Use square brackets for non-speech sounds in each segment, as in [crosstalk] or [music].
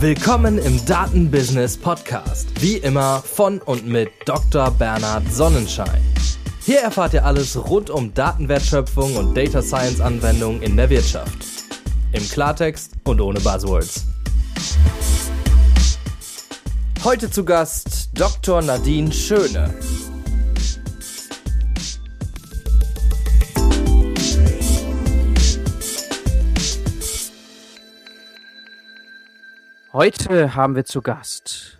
Willkommen im Datenbusiness Podcast. Wie immer von und mit Dr. Bernhard Sonnenschein. Hier erfahrt ihr alles rund um Datenwertschöpfung und Data Science Anwendungen in der Wirtschaft. Im Klartext und ohne Buzzwords. Heute zu Gast Dr. Nadine Schöne. Heute haben wir zu Gast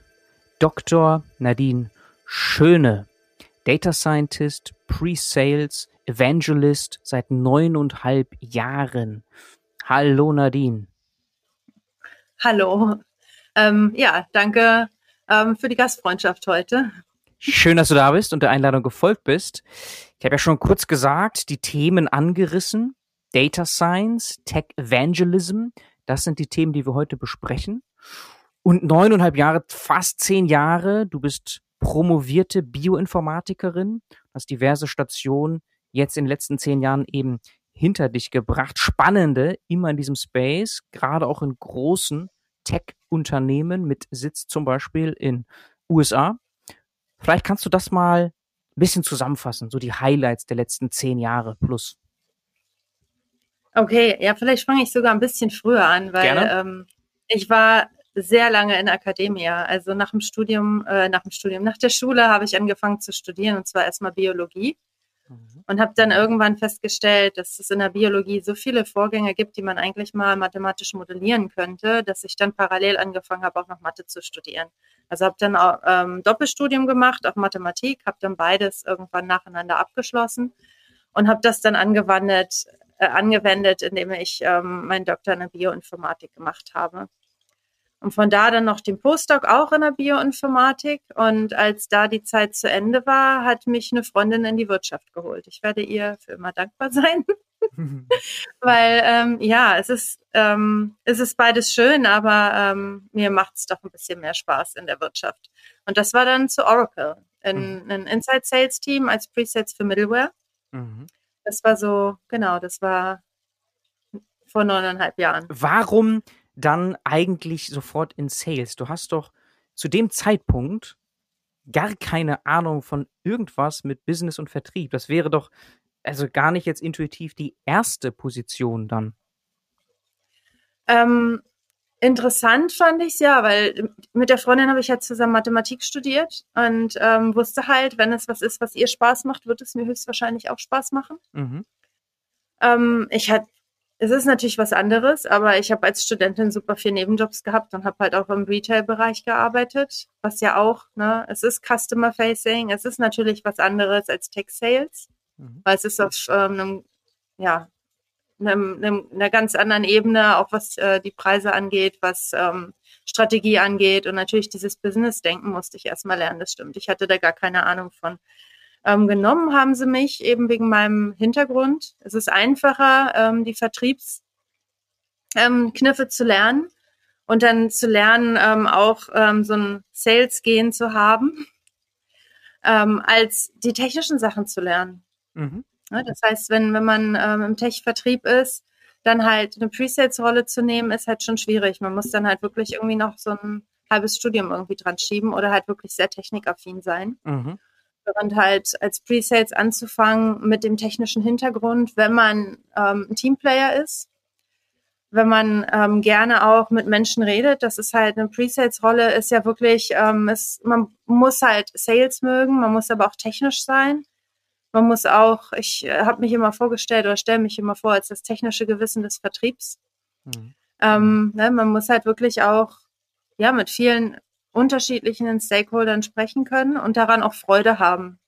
Dr. Nadine Schöne, Data Scientist, Pre-Sales, Evangelist seit neuneinhalb Jahren. Hallo Nadine. Hallo. Ähm, ja, danke ähm, für die Gastfreundschaft heute. Schön, dass du da bist und der Einladung gefolgt bist. Ich habe ja schon kurz gesagt, die Themen angerissen. Data Science, Tech Evangelism, das sind die Themen, die wir heute besprechen. Und neuneinhalb Jahre, fast zehn Jahre, du bist promovierte Bioinformatikerin, hast diverse Stationen jetzt in den letzten zehn Jahren eben hinter dich gebracht. Spannende, immer in diesem Space, gerade auch in großen Tech-Unternehmen mit Sitz zum Beispiel in USA. Vielleicht kannst du das mal ein bisschen zusammenfassen, so die Highlights der letzten zehn Jahre plus. Okay, ja, vielleicht fange ich sogar ein bisschen früher an, weil ähm, ich war sehr lange in der Akademie. Also nach dem Studium, äh, nach dem Studium, nach der Schule habe ich angefangen zu studieren und zwar erstmal Biologie mhm. und habe dann irgendwann festgestellt, dass es in der Biologie so viele Vorgänge gibt, die man eigentlich mal mathematisch modellieren könnte, dass ich dann parallel angefangen habe, auch noch Mathe zu studieren. Also habe dann auch ähm, Doppelstudium gemacht auf Mathematik, habe dann beides irgendwann nacheinander abgeschlossen und habe das dann angewandt, äh, angewendet, indem ich ähm, meinen Doktor in der Bioinformatik gemacht habe. Und von da dann noch den Postdoc auch in der Bioinformatik. Und als da die Zeit zu Ende war, hat mich eine Freundin in die Wirtschaft geholt. Ich werde ihr für immer dankbar [laughs] sein. [laughs] Weil ähm, ja, es ist, ähm, es ist beides schön, aber ähm, mir macht es doch ein bisschen mehr Spaß in der Wirtschaft. Und das war dann zu Oracle, in, mhm. ein Inside Sales Team als Presets für Middleware. Mhm. Das war so, genau, das war vor neuneinhalb Jahren. Warum dann eigentlich sofort in Sales? Du hast doch zu dem Zeitpunkt gar keine Ahnung von irgendwas mit Business und Vertrieb. Das wäre doch also gar nicht jetzt intuitiv die erste Position dann. Ähm, interessant fand ich es ja, weil mit der Freundin habe ich ja zusammen Mathematik studiert und ähm, wusste halt, wenn es was ist, was ihr Spaß macht, wird es mir höchstwahrscheinlich auch Spaß machen. Mhm. Ähm, ich hatte es ist natürlich was anderes, aber ich habe als Studentin super viele Nebenjobs gehabt und habe halt auch im Retail-Bereich gearbeitet, was ja auch, ne, es ist Customer-Facing, es ist natürlich was anderes als Tech-Sales, mhm. weil es ist auf ähm, einem, ja, einem, einem, einer ganz anderen Ebene, auch was äh, die Preise angeht, was ähm, Strategie angeht und natürlich dieses Business-Denken musste ich erstmal lernen, das stimmt. Ich hatte da gar keine Ahnung von. Ähm, genommen haben sie mich eben wegen meinem Hintergrund. Es ist einfacher, ähm, die Vertriebskniffe ähm, zu lernen und dann zu lernen, ähm, auch ähm, so ein Sales-Gehen zu haben, als die technischen Sachen zu lernen. Mhm. Ja, das heißt, wenn, wenn man im Tech-Vertrieb ist, dann halt eine Pre-Sales-Rolle zu nehmen, ist halt schon schwierig. Man muss dann halt wirklich irgendwie noch so ein halbes Studium irgendwie dran schieben oder halt wirklich sehr technikaffin sein. Mhm und halt als Pre-Sales anzufangen mit dem technischen Hintergrund, wenn man ähm, ein Teamplayer ist, wenn man ähm, gerne auch mit Menschen redet. Das ist halt eine Pre-Sales-Rolle, ist ja wirklich, ähm, ist, man muss halt Sales mögen, man muss aber auch technisch sein. Man muss auch, ich äh, habe mich immer vorgestellt oder stelle mich immer vor als das technische Gewissen des Vertriebs. Mhm. Ähm, ne, man muss halt wirklich auch ja mit vielen unterschiedlichen Stakeholdern sprechen können und daran auch Freude haben.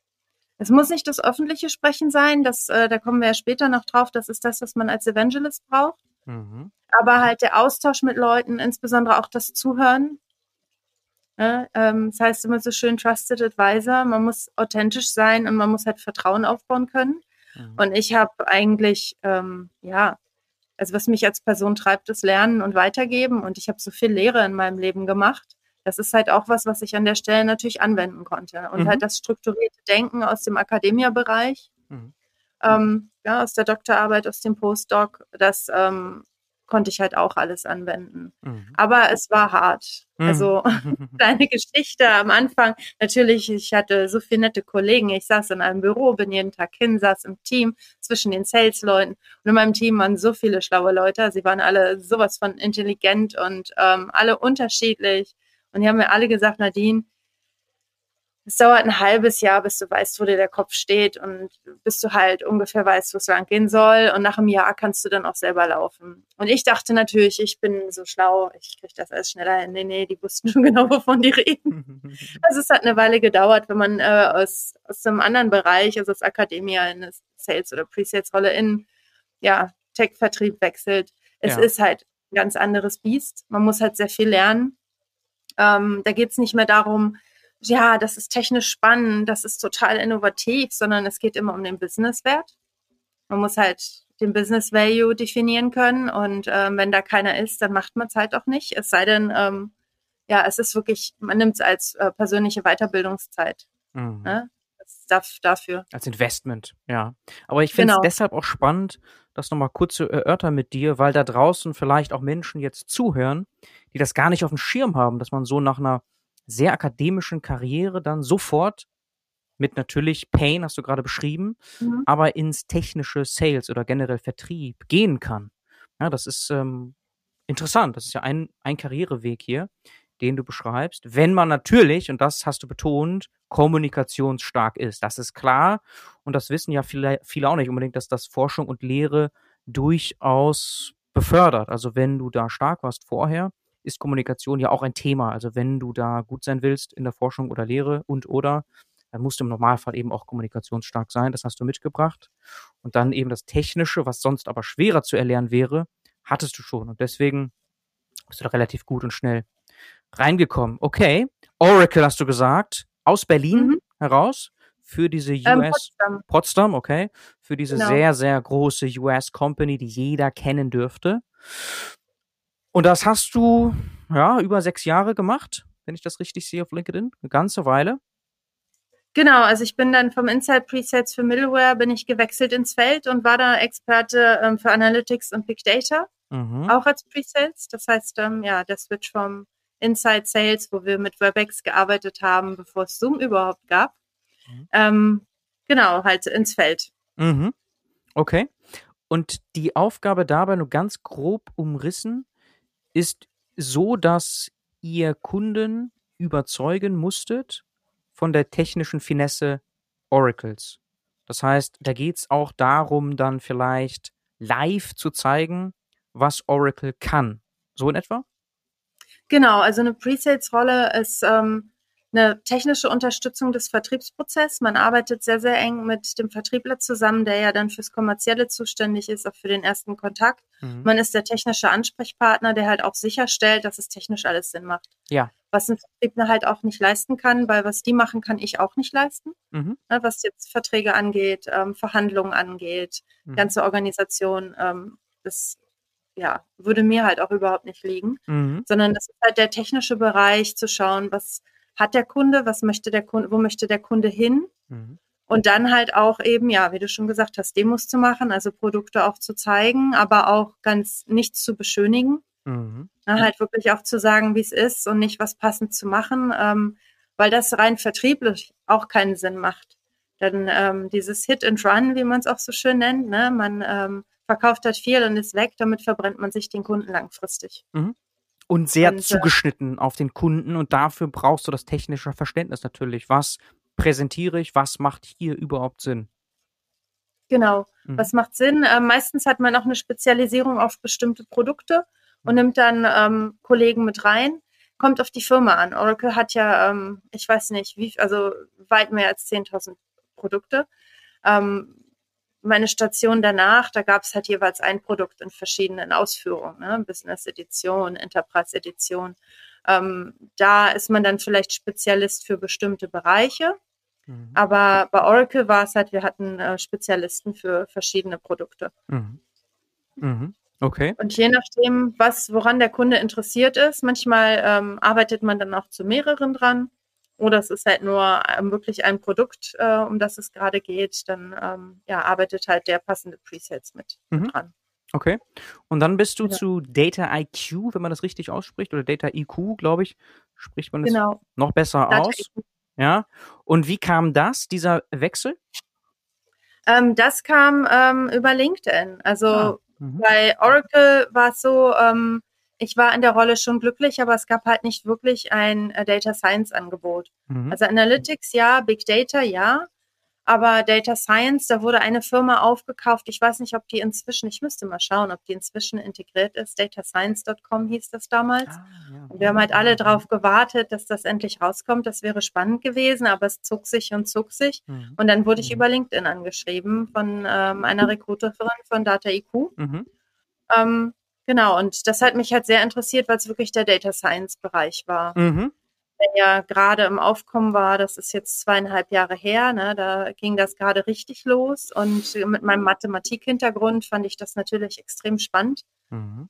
Es muss nicht das öffentliche Sprechen sein, das, äh, da kommen wir ja später noch drauf, das ist das, was man als Evangelist braucht. Mhm. Aber halt der Austausch mit Leuten, insbesondere auch das Zuhören. Ja, ähm, das heißt immer so schön Trusted Advisor, man muss authentisch sein und man muss halt Vertrauen aufbauen können. Mhm. Und ich habe eigentlich, ähm, ja, also was mich als Person treibt, ist Lernen und Weitergeben. Und ich habe so viel Lehre in meinem Leben gemacht das ist halt auch was, was ich an der Stelle natürlich anwenden konnte. Und mhm. halt das strukturierte Denken aus dem Akademia-Bereich, mhm. ähm, ja, aus der Doktorarbeit, aus dem Postdoc, das ähm, konnte ich halt auch alles anwenden. Mhm. Aber es war hart. Mhm. Also [laughs] kleine Geschichte am Anfang. Natürlich, ich hatte so viele nette Kollegen. Ich saß in einem Büro, bin jeden Tag hin, saß im Team zwischen den Sales-Leuten. Und in meinem Team waren so viele schlaue Leute. Sie waren alle sowas von intelligent und ähm, alle unterschiedlich. Und die haben mir alle gesagt, Nadine, es dauert ein halbes Jahr, bis du weißt, wo dir der Kopf steht und bis du halt ungefähr weißt, wo es lang gehen soll. Und nach einem Jahr kannst du dann auch selber laufen. Und ich dachte natürlich, ich bin so schlau, ich kriege das alles schneller hin. Nee, nee, die wussten [laughs] schon genau, wovon die reden. [laughs] also es hat eine Weile gedauert, wenn man äh, aus, aus einem anderen Bereich, also aus Akademie in eine Sales- oder Pre-Sales-Rolle in ja, Tech-Vertrieb wechselt. Es ja. ist halt ein ganz anderes Biest. Man muss halt sehr viel lernen. Ähm, da geht es nicht mehr darum, ja, das ist technisch spannend, das ist total innovativ, sondern es geht immer um den Businesswert. Man muss halt den Business Value definieren können und ähm, wenn da keiner ist, dann macht man es halt auch nicht. Es sei denn, ähm, ja, es ist wirklich, man nimmt es als äh, persönliche Weiterbildungszeit. Mhm. Ne? Dafür. Als Investment, ja. Aber ich finde es genau. deshalb auch spannend, das nochmal kurz zu erörtern mit dir, weil da draußen vielleicht auch Menschen jetzt zuhören, die das gar nicht auf dem Schirm haben, dass man so nach einer sehr akademischen Karriere dann sofort mit natürlich Pain, hast du gerade beschrieben, mhm. aber ins technische Sales oder generell Vertrieb gehen kann. Ja, das ist ähm, interessant. Das ist ja ein, ein Karriereweg hier, den du beschreibst. Wenn man natürlich, und das hast du betont, kommunikationsstark ist. Das ist klar. Und das wissen ja viele, viele auch nicht unbedingt, dass das Forschung und Lehre durchaus befördert. Also wenn du da stark warst vorher, ist Kommunikation ja auch ein Thema. Also wenn du da gut sein willst in der Forschung oder Lehre und oder, dann musst du im Normalfall eben auch kommunikationsstark sein. Das hast du mitgebracht. Und dann eben das Technische, was sonst aber schwerer zu erlernen wäre, hattest du schon. Und deswegen bist du da relativ gut und schnell reingekommen. Okay. Oracle hast du gesagt. Aus Berlin mhm. heraus für diese US ähm, Potsdam. Potsdam, okay, für diese genau. sehr sehr große US Company, die jeder kennen dürfte. Und das hast du, ja, über sechs Jahre gemacht, wenn ich das richtig sehe auf LinkedIn. Eine ganze Weile. Genau, also ich bin dann vom Inside Presets für Middleware bin ich gewechselt ins Feld und war da Experte ähm, für Analytics und Big Data, mhm. auch als Presales. Das heißt, ähm, ja, der Switch vom Inside Sales, wo wir mit Webex gearbeitet haben, bevor es Zoom überhaupt gab, mhm. ähm, genau, halt ins Feld. Mhm. Okay. Und die Aufgabe dabei nur ganz grob umrissen, ist so, dass ihr Kunden überzeugen musstet von der technischen Finesse Oracles. Das heißt, da geht es auch darum, dann vielleicht live zu zeigen, was Oracle kann. So in etwa? Genau, also eine Presales-Rolle ist ähm, eine technische Unterstützung des Vertriebsprozesses. Man arbeitet sehr, sehr eng mit dem Vertriebler zusammen, der ja dann fürs Kommerzielle zuständig ist, auch für den ersten Kontakt. Mhm. Man ist der technische Ansprechpartner, der halt auch sicherstellt, dass es technisch alles Sinn macht. Ja. Was ein Vertriebler halt auch nicht leisten kann, weil was die machen, kann ich auch nicht leisten. Mhm. Ne, was jetzt Verträge angeht, ähm, Verhandlungen angeht, mhm. ganze Organisation, ähm, das ja, würde mir halt auch überhaupt nicht liegen, mhm. sondern das ist halt der technische Bereich, zu schauen, was hat der Kunde, was möchte der Kunde, wo möchte der Kunde hin? Mhm. Und dann halt auch eben, ja, wie du schon gesagt hast, Demos zu machen, also Produkte auch zu zeigen, aber auch ganz nichts zu beschönigen. Mhm. Na, halt wirklich auch zu sagen, wie es ist und nicht was passend zu machen, ähm, weil das rein vertrieblich auch keinen Sinn macht. Denn ähm, dieses Hit and Run, wie man es auch so schön nennt, ne, man ähm, verkauft halt viel und ist weg, damit verbrennt man sich den Kunden langfristig. Mhm und sehr und, äh, zugeschnitten auf den Kunden und dafür brauchst du das technische Verständnis natürlich. Was präsentiere ich, was macht hier überhaupt Sinn? Genau, mhm. was macht Sinn? Äh, meistens hat man auch eine Spezialisierung auf bestimmte Produkte und nimmt dann ähm, Kollegen mit rein. Kommt auf die Firma an. Oracle hat ja, ähm, ich weiß nicht, wie, also weit mehr als 10.000 Produkte. Ähm, meine Station danach, da gab es halt jeweils ein Produkt in verschiedenen Ausführungen, ne? Business Edition, Enterprise Edition. Ähm, da ist man dann vielleicht Spezialist für bestimmte Bereiche. Mhm. Aber bei Oracle war es halt, wir hatten äh, Spezialisten für verschiedene Produkte. Mhm. Mhm. Okay. Und je nachdem, was, woran der Kunde interessiert ist, manchmal ähm, arbeitet man dann auch zu mehreren dran. Oder es ist halt nur ähm, wirklich ein Produkt, äh, um das es gerade geht, dann ähm, ja, arbeitet halt der passende Presets mit, mhm. dran. Okay. Und dann bist du ja. zu Data IQ, wenn man das richtig ausspricht, oder Data IQ, glaube ich, spricht man das genau. noch besser Data aus. IQ. Ja. Und wie kam das, dieser Wechsel? Ähm, das kam ähm, über LinkedIn. Also ah. mhm. bei Oracle war es so, ähm, ich war in der Rolle schon glücklich, aber es gab halt nicht wirklich ein äh, Data Science Angebot. Mhm. Also Analytics ja, Big Data ja, aber Data Science, da wurde eine Firma aufgekauft. Ich weiß nicht, ob die inzwischen, ich müsste mal schauen, ob die inzwischen integriert ist. Datascience.com hieß das damals. Ah, ja. Und wir haben halt alle darauf gewartet, dass das endlich rauskommt. Das wäre spannend gewesen, aber es zog sich und zog sich. Mhm. Und dann wurde ich mhm. über LinkedIn angeschrieben von ähm, einer Recruiterin von DataIQ. Mhm. Ähm, genau, und das hat mich halt sehr interessiert, weil es wirklich der Data Science Bereich war. Mhm der ja gerade im Aufkommen war. Das ist jetzt zweieinhalb Jahre her. Ne? Da ging das gerade richtig los. Und mit meinem Mathematik-Hintergrund fand ich das natürlich extrem spannend. Mhm.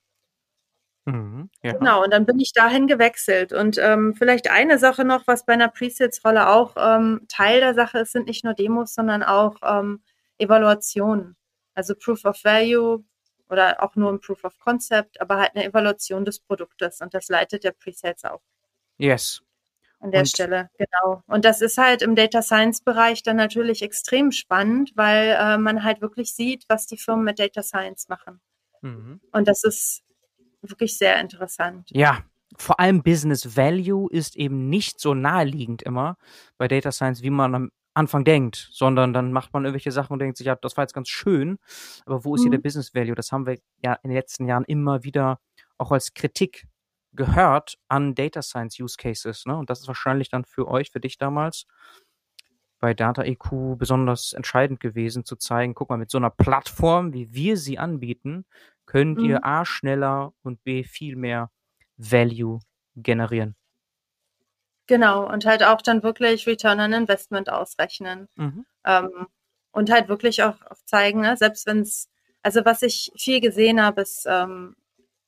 Mhm, ja. Genau, und dann bin ich dahin gewechselt. Und ähm, vielleicht eine Sache noch, was bei einer Presales-Rolle auch ähm, Teil der Sache ist, sind nicht nur Demos, sondern auch ähm, Evaluationen. Also Proof of Value oder auch nur ein Proof of Concept, aber halt eine Evaluation des Produktes. Und das leitet der Presales auch. Yes an der und Stelle, genau. Und das ist halt im Data Science Bereich dann natürlich extrem spannend, weil äh, man halt wirklich sieht, was die Firmen mit Data Science machen. Mhm. Und das ist wirklich sehr interessant. Ja, vor allem Business Value ist eben nicht so naheliegend immer bei Data Science, wie man Anfang denkt, sondern dann macht man irgendwelche Sachen und denkt sich, ja, das war jetzt ganz schön, aber wo ist mhm. hier der Business Value? Das haben wir ja in den letzten Jahren immer wieder auch als Kritik gehört an Data Science Use Cases. Ne? Und das ist wahrscheinlich dann für euch, für dich damals bei Data EQ besonders entscheidend gewesen, zu zeigen, guck mal, mit so einer Plattform, wie wir sie anbieten, könnt mhm. ihr A schneller und B viel mehr Value generieren. Genau, und halt auch dann wirklich Return on Investment ausrechnen. Mhm. Ähm, und halt wirklich auch, auch zeigen, ne, selbst wenn es, also was ich viel gesehen habe, ist, ähm,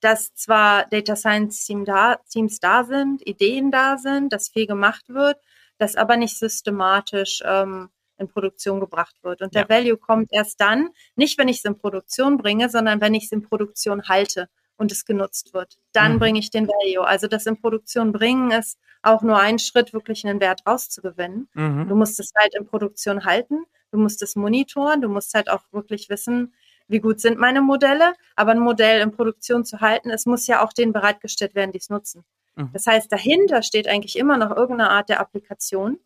dass zwar Data Science Team da, Teams da sind, Ideen da sind, dass viel gemacht wird, das aber nicht systematisch ähm, in Produktion gebracht wird. Und der Value kommt erst dann, nicht wenn ich es in Produktion bringe, sondern wenn ich es in Produktion halte und es genutzt wird. Dann mhm. bringe ich den Value. Also das in Produktion bringen ist auch nur ein Schritt, wirklich einen Wert rauszugewinnen. Mhm. Du musst es halt in Produktion halten, du musst es monitoren, du musst halt auch wirklich wissen, wie gut sind meine Modelle, aber ein Modell in Produktion zu halten, es muss ja auch denen bereitgestellt werden, die es nutzen. Mhm. Das heißt, dahinter steht eigentlich immer noch irgendeine Art der Applikation.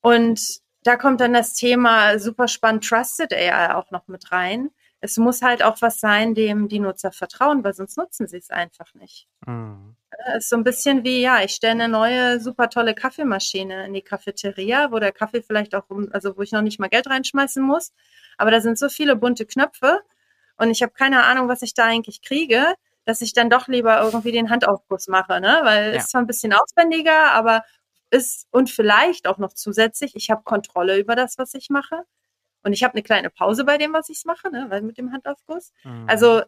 Und da kommt dann das Thema super spannend Trusted AI auch noch mit rein. Es muss halt auch was sein, dem die Nutzer vertrauen, weil sonst nutzen sie es einfach nicht. Mhm. Es ist so ein bisschen wie, ja, ich stelle eine neue, super tolle Kaffeemaschine in die Cafeteria, wo der Kaffee vielleicht auch, also wo ich noch nicht mal Geld reinschmeißen muss, aber da sind so viele bunte Knöpfe und ich habe keine Ahnung, was ich da eigentlich kriege, dass ich dann doch lieber irgendwie den Handaufguss mache, ne? Weil ja. ist zwar ein bisschen aufwendiger, aber ist und vielleicht auch noch zusätzlich, ich habe Kontrolle über das, was ich mache. Und ich habe eine kleine Pause bei dem, was ich mache, ne? weil mit dem Handaufguss. Mhm. Also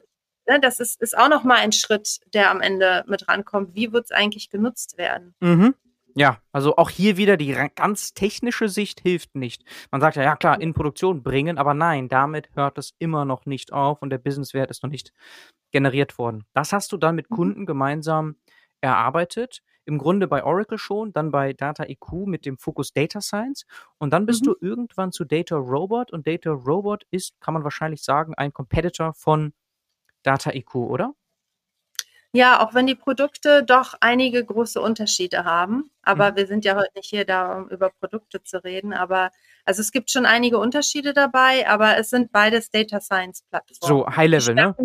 ne, das ist, ist auch noch mal ein Schritt, der am Ende mit rankommt. Wie wird es eigentlich genutzt werden? Mhm. Ja, also auch hier wieder die ganz technische Sicht hilft nicht. Man sagt ja, ja klar, in Produktion bringen, aber nein, damit hört es immer noch nicht auf und der Businesswert ist noch nicht generiert worden. Das hast du dann mit mhm. Kunden gemeinsam erarbeitet. Im Grunde bei Oracle schon, dann bei Data IQ mit dem Fokus Data Science und dann bist mhm. du irgendwann zu Data Robot und Data Robot ist, kann man wahrscheinlich sagen, ein Competitor von Data IQ, oder? Ja, auch wenn die Produkte doch einige große Unterschiede haben. Aber mhm. wir sind ja heute nicht hier da, um über Produkte zu reden. Aber also es gibt schon einige Unterschiede dabei, aber es sind beides Data Science Plattformen. So High Level, ne?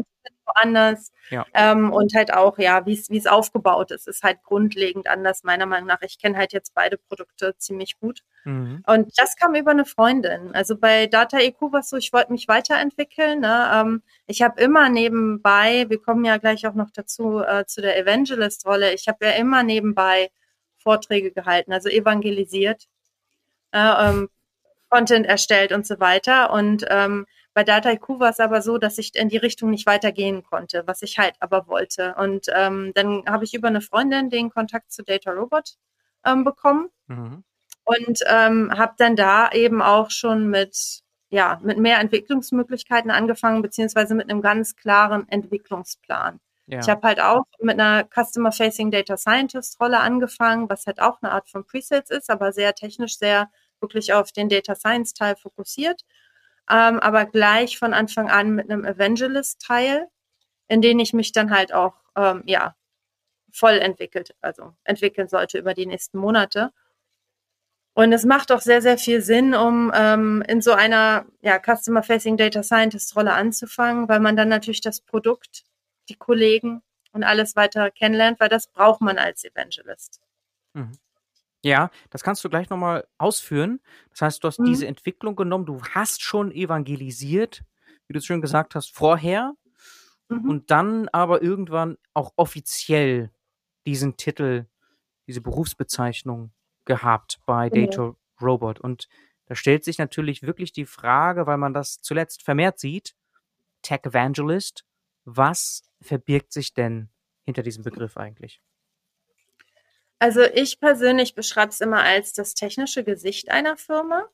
Woanders. Ja. Ähm, und halt auch, ja, wie es aufgebaut ist, ist halt grundlegend anders, meiner Meinung nach. Ich kenne halt jetzt beide Produkte ziemlich gut. Mhm. Und das kam über eine Freundin. Also bei Data EQ war es so, ich wollte mich weiterentwickeln. Ne? Ähm, ich habe immer nebenbei, wir kommen ja gleich auch noch dazu, äh, zu der Evangelist-Rolle, ich habe ja immer nebenbei Vorträge gehalten, also evangelisiert, äh, ähm, Content erstellt und so weiter. Und ähm, bei Data IQ war es aber so, dass ich in die Richtung nicht weitergehen konnte, was ich halt aber wollte. Und ähm, dann habe ich über eine Freundin den Kontakt zu Data Robot ähm, bekommen. Mhm und ähm, habe dann da eben auch schon mit ja, mit mehr Entwicklungsmöglichkeiten angefangen, beziehungsweise mit einem ganz klaren Entwicklungsplan. Ja. Ich habe halt auch mit einer Customer-Facing Data Scientist-Rolle angefangen, was halt auch eine Art von Presales ist, aber sehr technisch, sehr wirklich auf den Data Science-Teil fokussiert. Ähm, aber gleich von Anfang an mit einem Evangelist-Teil, in den ich mich dann halt auch, ähm, ja, voll entwickelt, also entwickeln sollte über die nächsten Monate. Und es macht auch sehr, sehr viel Sinn, um ähm, in so einer ja, Customer-Facing Data Scientist-Rolle anzufangen, weil man dann natürlich das Produkt, die Kollegen und alles weiter kennenlernt, weil das braucht man als Evangelist. Mhm. Ja, das kannst du gleich nochmal ausführen. Das heißt, du hast mhm. diese Entwicklung genommen, du hast schon evangelisiert, wie du es schon gesagt hast, vorher mhm. und dann aber irgendwann auch offiziell diesen Titel, diese Berufsbezeichnung gehabt bei genau. Data Robot. Und da stellt sich natürlich wirklich die Frage, weil man das zuletzt vermehrt sieht, Tech Evangelist, was verbirgt sich denn hinter diesem Begriff eigentlich? Also ich persönlich beschreibe es immer als das technische Gesicht einer Firma.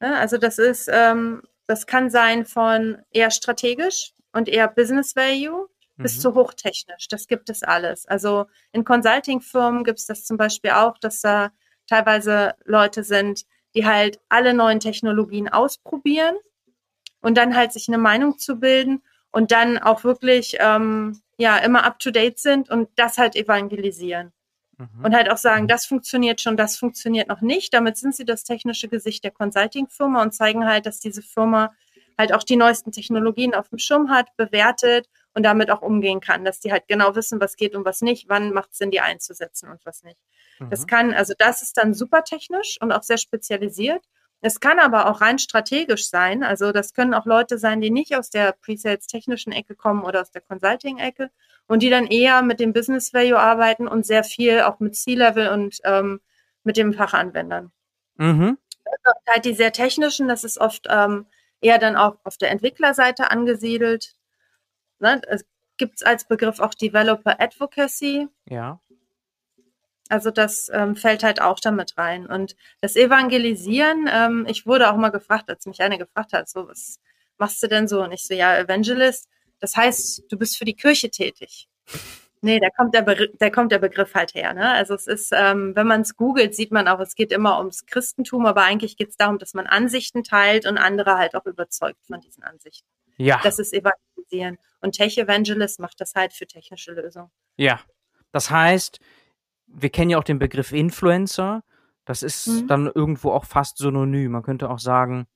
Ja, also das ist, ähm, das kann sein von eher strategisch und eher Business Value bis mhm. zu hochtechnisch. Das gibt es alles. Also in Consulting-Firmen gibt es das zum Beispiel auch, dass da teilweise Leute sind, die halt alle neuen Technologien ausprobieren und dann halt sich eine Meinung zu bilden und dann auch wirklich ähm, ja immer up to date sind und das halt evangelisieren. Mhm. Und halt auch sagen, mhm. das funktioniert schon, das funktioniert noch nicht. Damit sind sie das technische Gesicht der Consulting-Firma und zeigen halt, dass diese Firma halt auch die neuesten Technologien auf dem Schirm hat, bewertet und damit auch umgehen kann, dass die halt genau wissen, was geht und was nicht, wann macht es Sinn, die einzusetzen und was nicht. Mhm. Das kann, also das ist dann super technisch und auch sehr spezialisiert. Es kann aber auch rein strategisch sein. Also das können auch Leute sein, die nicht aus der Pre-Sales technischen Ecke kommen oder aus der Consulting-Ecke und die dann eher mit dem Business Value arbeiten und sehr viel auch mit C-Level und ähm, mit den Fachanwendern. Mhm. Also halt die sehr technischen, das ist oft ähm, eher dann auch auf der Entwicklerseite angesiedelt. Ne? Es gibt als Begriff auch Developer Advocacy. Ja. Also das ähm, fällt halt auch damit rein. Und das Evangelisieren, ähm, ich wurde auch mal gefragt, als mich eine gefragt hat, so, was machst du denn so? Und ich so, ja, Evangelist, das heißt, du bist für die Kirche tätig. Nee, da kommt der, Be da kommt der Begriff halt her. Ne? Also es ist, ähm, wenn man es googelt, sieht man auch, es geht immer ums Christentum, aber eigentlich geht es darum, dass man Ansichten teilt und andere halt auch überzeugt von diesen Ansichten. Ja. Das ist Evangelisieren. Und Tech Evangelist macht das halt für technische Lösungen. Ja. Das heißt, wir kennen ja auch den Begriff Influencer. Das ist mhm. dann irgendwo auch fast synonym. Man könnte auch sagen,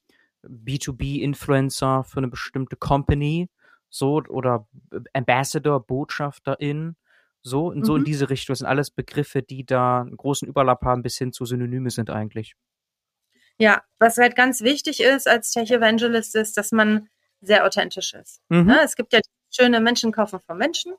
B2B-Influencer für eine bestimmte Company, so, oder Ambassador, Botschafterin. So, in, so in mhm. diese Richtung. Das sind alles Begriffe, die da einen großen Überlapp haben, bis hin zu Synonyme sind eigentlich. Ja, was halt ganz wichtig ist als Tech Evangelist ist, dass man sehr authentisch ist. Mhm. Ne? Es gibt ja schöne Menschen kaufen von Menschen.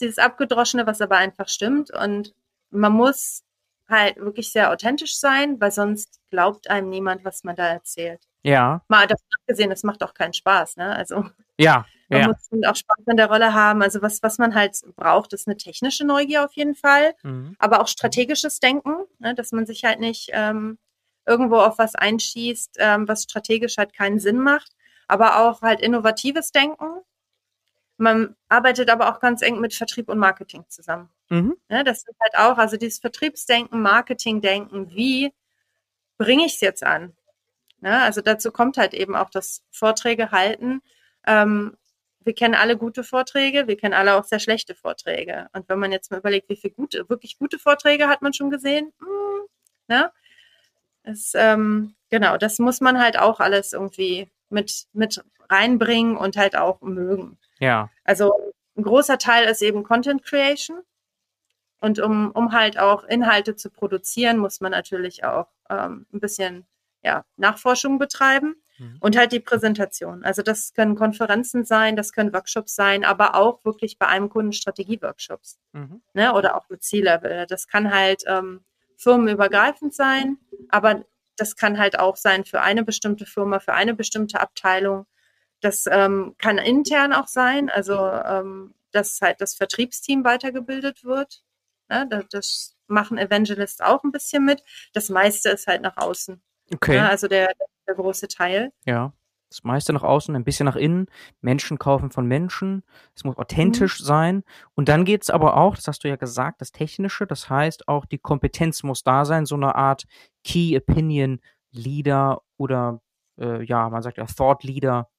Dieses Abgedroschene, was aber einfach stimmt. Und man muss halt wirklich sehr authentisch sein, weil sonst glaubt einem niemand, was man da erzählt. Ja. Mal davon abgesehen, es macht auch keinen Spaß, ne? Also. Ja, man ja. muss auch Spaß in der Rolle haben. Also was, was man halt braucht, ist eine technische Neugier auf jeden Fall, mhm. aber auch strategisches Denken, ne, dass man sich halt nicht ähm, irgendwo auf was einschießt, ähm, was strategisch halt keinen Sinn macht, aber auch halt innovatives Denken. Man arbeitet aber auch ganz eng mit Vertrieb und Marketing zusammen. Mhm. Ja, das ist halt auch, also dieses Vertriebsdenken, Marketingdenken, wie bringe ich es jetzt an? Ja, also dazu kommt halt eben auch das Vorträge halten. Ähm, wir kennen alle gute Vorträge, wir kennen alle auch sehr schlechte Vorträge. Und wenn man jetzt mal überlegt, wie viele gute, wirklich gute Vorträge hat man schon gesehen, hm, ne? Es, ähm, genau, das muss man halt auch alles irgendwie mit, mit reinbringen und halt auch mögen. Ja. Also ein großer Teil ist eben Content Creation. Und um, um halt auch Inhalte zu produzieren, muss man natürlich auch ähm, ein bisschen ja, Nachforschung betreiben. Mhm. Und halt die Präsentation. Also das können Konferenzen sein, das können Workshops sein, aber auch wirklich bei einem Kunden Strategieworkshops. Mhm. Ne? Oder auch mit C-Level. Das kann halt ähm, firmenübergreifend sein, aber das kann halt auch sein für eine bestimmte Firma, für eine bestimmte Abteilung. Das ähm, kann intern auch sein, also ähm, dass halt das Vertriebsteam weitergebildet wird. Ne? Das, machen Evangelists auch ein bisschen mit. Das meiste ist halt nach außen. Okay. Ja, also der, der große Teil. Ja. Das meiste nach außen, ein bisschen nach innen. Menschen kaufen von Menschen. Es muss authentisch mhm. sein. Und dann geht's aber auch, das hast du ja gesagt, das Technische. Das heißt, auch die Kompetenz muss da sein, so eine Art Key Opinion Leader oder äh, ja, man sagt ja Thought Leader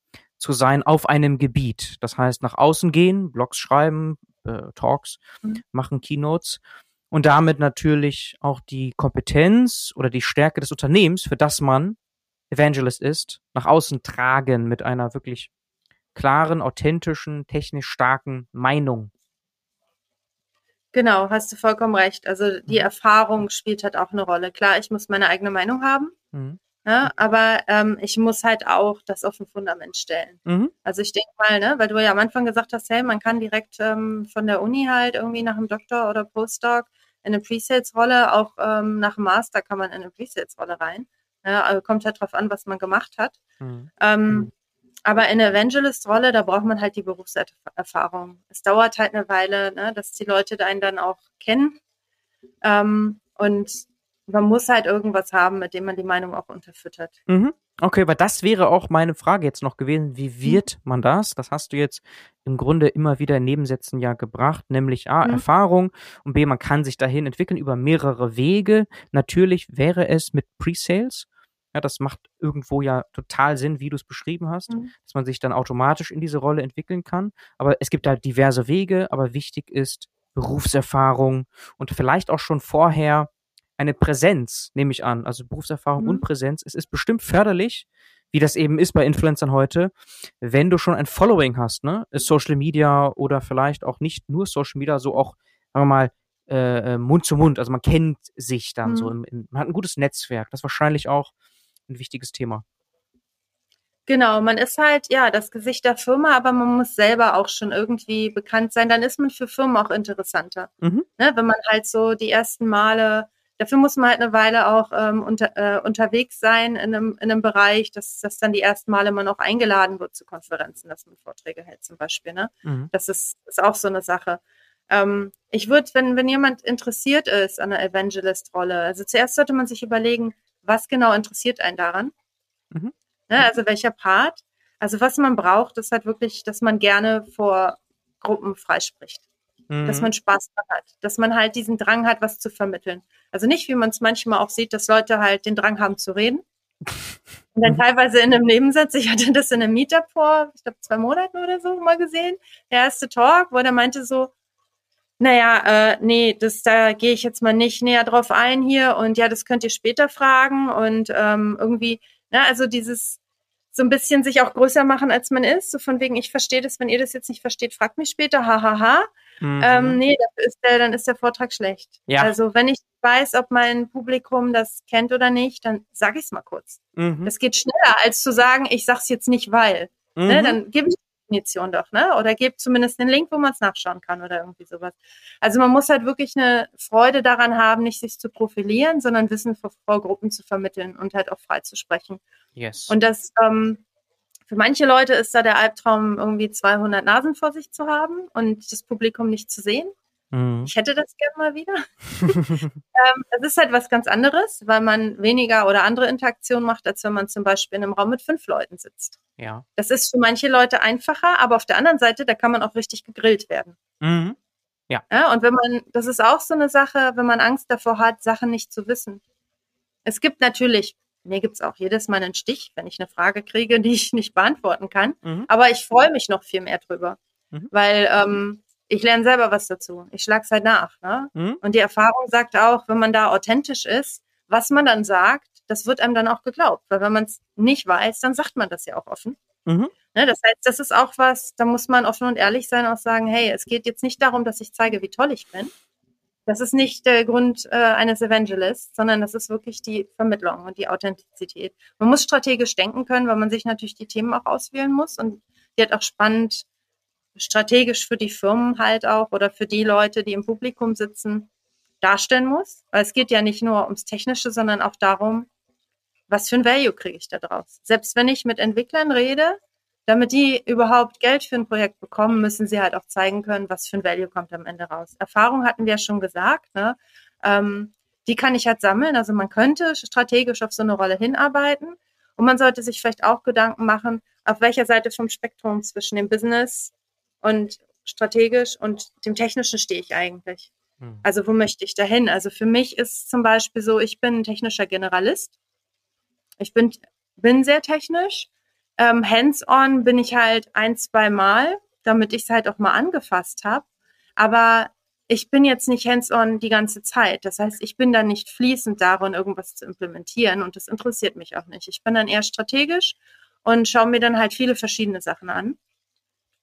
zu sein auf einem Gebiet. Das heißt, nach außen gehen, Blogs schreiben, äh, Talks, mhm. machen Keynotes und damit natürlich auch die Kompetenz oder die Stärke des Unternehmens, für das man Evangelist ist, nach außen tragen mit einer wirklich klaren, authentischen, technisch starken Meinung. Genau, hast du vollkommen recht. Also die mhm. Erfahrung spielt halt auch eine Rolle. Klar, ich muss meine eigene Meinung haben, mhm. Ja, ne, aber ähm, ich muss halt auch das auf ein Fundament stellen. Mhm. Also ich denke mal, ne, weil du ja am Anfang gesagt hast, hey, man kann direkt ähm, von der Uni halt irgendwie nach einem Doktor oder Postdoc in eine Presales-Rolle, auch ähm, nach dem Master kann man in eine Presales-Rolle rein. Ja, also kommt halt drauf an, was man gemacht hat. Mhm. Ähm, mhm. aber in der Evangelist-Rolle, da braucht man halt die Berufserfahrung. Es dauert halt eine Weile, ne, dass die Leute einen dann auch kennen. Ähm, und man muss halt irgendwas haben, mit dem man die Meinung auch unterfüttert. Mhm. Okay, aber das wäre auch meine Frage jetzt noch gewesen. Wie mhm. wird man das? Das hast du jetzt im Grunde immer wieder in Nebensätzen ja gebracht, nämlich A, mhm. Erfahrung und B, man kann sich dahin entwickeln über mehrere Wege. Natürlich wäre es mit Pre-Sales. Ja, das macht irgendwo ja total Sinn, wie du es beschrieben hast, mhm. dass man sich dann automatisch in diese Rolle entwickeln kann. Aber es gibt da diverse Wege, aber wichtig ist Berufserfahrung und vielleicht auch schon vorher eine Präsenz, nehme ich an. Also Berufserfahrung mhm. und Präsenz. Es ist bestimmt förderlich, wie das eben ist bei Influencern heute, wenn du schon ein Following hast, ne? Social Media oder vielleicht auch nicht nur Social Media, so auch, sagen wir mal, äh, äh, Mund zu Mund. Also man kennt sich dann mhm. so, im, im, man hat ein gutes Netzwerk. Das ist wahrscheinlich auch ein wichtiges Thema. Genau, man ist halt ja das Gesicht der Firma, aber man muss selber auch schon irgendwie bekannt sein. Dann ist man für Firmen auch interessanter. Mhm. Ne, wenn man halt so die ersten Male Dafür muss man halt eine Weile auch ähm, unter, äh, unterwegs sein in einem, in einem Bereich, dass, dass dann die ersten Male man auch eingeladen wird zu Konferenzen, dass man Vorträge hält zum Beispiel. Ne? Mhm. Das ist, ist auch so eine Sache. Ähm, ich würde, wenn, wenn jemand interessiert ist an einer Evangelist-Rolle, also zuerst sollte man sich überlegen, was genau interessiert einen daran? Mhm. Ne? Also welcher Part? Also was man braucht, ist halt wirklich, dass man gerne vor Gruppen freispricht mhm. dass man Spaß hat, dass man halt diesen Drang hat, was zu vermitteln. Also nicht, wie man es manchmal auch sieht, dass Leute halt den Drang haben zu reden. [laughs] Und dann mhm. teilweise in einem Nebensatz, ich hatte das in einem Meetup vor, ich glaube, zwei Monaten oder so mal gesehen, der erste Talk, wo der meinte so, naja, äh, nee, das, da gehe ich jetzt mal nicht näher drauf ein hier und ja, das könnt ihr später fragen und ähm, irgendwie, na, also dieses so ein bisschen sich auch größer machen, als man ist, so von wegen, ich verstehe das, wenn ihr das jetzt nicht versteht, fragt mich später, hahaha. Ha, ha. Mhm. Ähm, nee, ist der, dann ist der Vortrag schlecht. Ja. Also wenn ich weiß, ob mein Publikum das kennt oder nicht, dann sage ich es mal kurz. Mhm. Das geht schneller, als zu sagen, ich sag's jetzt nicht, weil. Ne, mhm. Ne, dann gebe ich die Definition doch, ne? Oder gebe zumindest den Link, wo man es nachschauen kann oder irgendwie sowas. Also man muss halt wirklich eine Freude daran haben, nicht sich zu profilieren, sondern Wissen vor, vor Gruppen zu vermitteln und halt auch frei zu sprechen. Yes. Und das ähm, für manche Leute ist da der Albtraum, irgendwie 200 Nasen vor sich zu haben und das Publikum nicht zu sehen. Mhm. Ich hätte das gerne mal wieder. [laughs] ähm, es ist halt was ganz anderes, weil man weniger oder andere Interaktion macht, als wenn man zum Beispiel in einem Raum mit fünf Leuten sitzt. Ja. Das ist für manche Leute einfacher, aber auf der anderen Seite, da kann man auch richtig gegrillt werden. Mhm. Ja. ja. Und wenn man, das ist auch so eine Sache, wenn man Angst davor hat, Sachen nicht zu wissen. Es gibt natürlich mir gibt es auch jedes Mal einen Stich, wenn ich eine Frage kriege, die ich nicht beantworten kann. Mhm. Aber ich freue mich noch viel mehr drüber, mhm. weil ähm, ich lerne selber was dazu. Ich schlage es halt nach. Ne? Mhm. Und die Erfahrung sagt auch, wenn man da authentisch ist, was man dann sagt, das wird einem dann auch geglaubt. Weil wenn man es nicht weiß, dann sagt man das ja auch offen. Mhm. Ne, das heißt, das ist auch was, da muss man offen und ehrlich sein und sagen, hey, es geht jetzt nicht darum, dass ich zeige, wie toll ich bin, das ist nicht der Grund äh, eines Evangelists, sondern das ist wirklich die Vermittlung und die Authentizität. Man muss strategisch denken können, weil man sich natürlich die Themen auch auswählen muss und die hat auch spannend strategisch für die Firmen halt auch oder für die Leute, die im Publikum sitzen, darstellen muss. Weil es geht ja nicht nur ums Technische, sondern auch darum, was für ein Value kriege ich da draus. Selbst wenn ich mit Entwicklern rede, damit die überhaupt Geld für ein Projekt bekommen, müssen sie halt auch zeigen können, was für ein Value kommt am Ende raus. Erfahrung hatten wir ja schon gesagt, ne? Ähm, die kann ich halt sammeln. Also man könnte strategisch auf so eine Rolle hinarbeiten. Und man sollte sich vielleicht auch Gedanken machen, auf welcher Seite vom Spektrum zwischen dem Business und strategisch und dem Technischen stehe ich eigentlich. Hm. Also wo möchte ich dahin? Also für mich ist zum Beispiel so, ich bin ein technischer Generalist. Ich bin, bin sehr technisch. Ähm, Hands-on bin ich halt ein, zwei Mal, damit ich es halt auch mal angefasst habe. Aber ich bin jetzt nicht hands-on die ganze Zeit. Das heißt, ich bin dann nicht fließend darin, irgendwas zu implementieren und das interessiert mich auch nicht. Ich bin dann eher strategisch und schaue mir dann halt viele verschiedene Sachen an,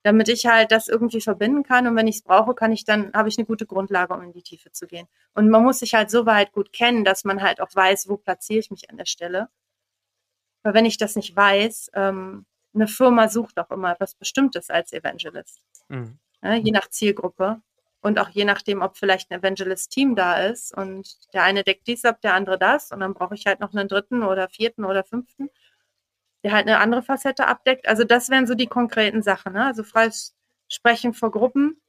damit ich halt das irgendwie verbinden kann und wenn ich es brauche, kann ich dann, habe ich eine gute Grundlage, um in die Tiefe zu gehen. Und man muss sich halt so weit gut kennen, dass man halt auch weiß, wo platziere ich mich an der Stelle. Weil wenn ich das nicht weiß, ähm, eine Firma sucht auch immer etwas Bestimmtes als Evangelist. Mhm. Ja, je nach Zielgruppe. Und auch je nachdem, ob vielleicht ein Evangelist-Team da ist und der eine deckt dies ab, der andere das und dann brauche ich halt noch einen dritten oder vierten oder fünften, der halt eine andere Facette abdeckt. Also das wären so die konkreten Sachen. Ne? Also freies Sprechen vor Gruppen,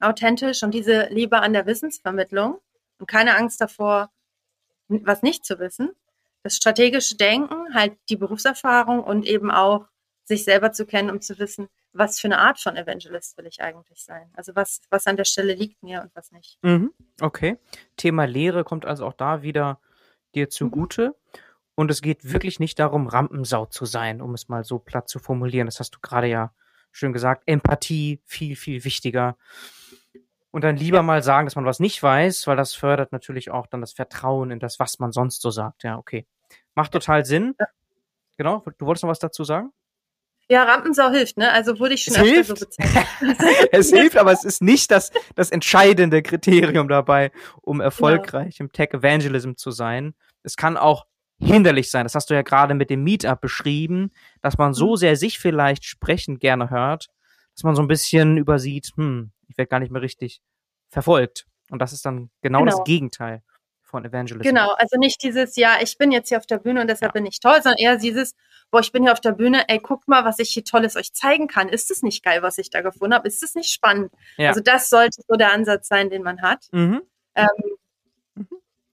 authentisch und diese Liebe an der Wissensvermittlung und keine Angst davor, was nicht zu wissen. Das strategische Denken, halt die Berufserfahrung und eben auch sich selber zu kennen, um zu wissen, was für eine Art von Evangelist will ich eigentlich sein? Also was, was an der Stelle liegt mir und was nicht. Mhm, okay. Thema Lehre kommt also auch da wieder dir zugute. Mhm. Und es geht wirklich nicht darum, Rampensau zu sein, um es mal so platt zu formulieren. Das hast du gerade ja schön gesagt. Empathie viel, viel wichtiger. Und dann lieber mal sagen, dass man was nicht weiß, weil das fördert natürlich auch dann das Vertrauen in das, was man sonst so sagt. Ja, okay. Macht total Sinn. Ja. Genau. Du wolltest noch was dazu sagen? Ja, Rampensau hilft, ne? Also wurde ich schon es hilft. so bezeichnet. [laughs] [laughs] es hilft, aber es ist nicht das, das entscheidende Kriterium dabei, um erfolgreich genau. im Tech Evangelism zu sein. Es kann auch hinderlich sein. Das hast du ja gerade mit dem Meetup beschrieben, dass man so mhm. sehr sich vielleicht sprechen gerne hört, dass man so ein bisschen übersieht, hm, ich werde gar nicht mehr richtig verfolgt. Und das ist dann genau, genau. das Gegenteil von Evangelism. Genau, also nicht dieses, ja, ich bin jetzt hier auf der Bühne und deshalb ja. bin ich toll, sondern eher dieses, boah, ich bin hier auf der Bühne, ey, guckt mal, was ich hier Tolles euch zeigen kann. Ist es nicht geil, was ich da gefunden habe? Ist es nicht spannend? Ja. Also das sollte so der Ansatz sein, den man hat. Mhm. Ähm, mhm.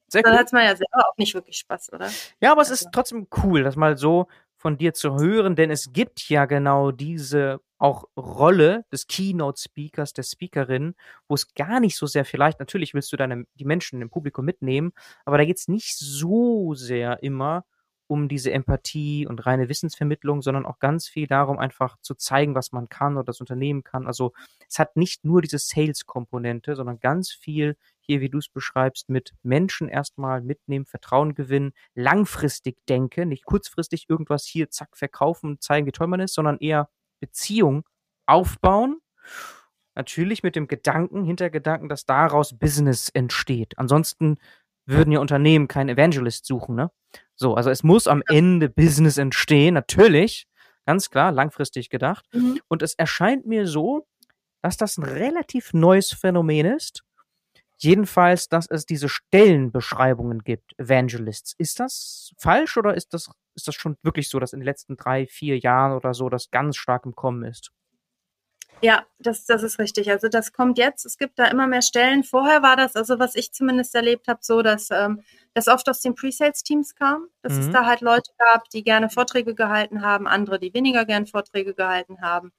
Sehr dann hat man ja selber auch nicht wirklich Spaß, oder? Ja, aber also. es ist trotzdem cool, das mal so von dir zu hören, denn es gibt ja genau diese auch Rolle des Keynote-Speakers, der Speakerin, wo es gar nicht so sehr vielleicht, natürlich willst du deine, die Menschen im Publikum mitnehmen, aber da geht es nicht so sehr immer um diese Empathie und reine Wissensvermittlung, sondern auch ganz viel darum, einfach zu zeigen, was man kann oder das Unternehmen kann. Also es hat nicht nur diese Sales-Komponente, sondern ganz viel hier, wie du es beschreibst, mit Menschen erstmal mitnehmen, Vertrauen gewinnen, langfristig denken, nicht kurzfristig irgendwas hier, zack, verkaufen, zeigen, wie toll man ist, sondern eher Beziehung aufbauen. Natürlich mit dem Gedanken, Hintergedanken, dass daraus Business entsteht. Ansonsten würden ja Unternehmen keinen Evangelist suchen, ne? So, also es muss am Ende Business entstehen, natürlich, ganz klar, langfristig gedacht. Mhm. Und es erscheint mir so, dass das ein relativ neues Phänomen ist. Jedenfalls, dass es diese Stellenbeschreibungen gibt, Evangelists. Ist das falsch oder ist das ist das schon wirklich so, dass in den letzten drei, vier Jahren oder so das ganz stark im Kommen ist? Ja, das, das ist richtig. Also das kommt jetzt. Es gibt da immer mehr Stellen. Vorher war das, also was ich zumindest erlebt habe, so, dass ähm, das oft aus den Pre-Sales-Teams kam, dass mhm. es da halt Leute gab, die gerne Vorträge gehalten haben, andere, die weniger gern Vorträge gehalten haben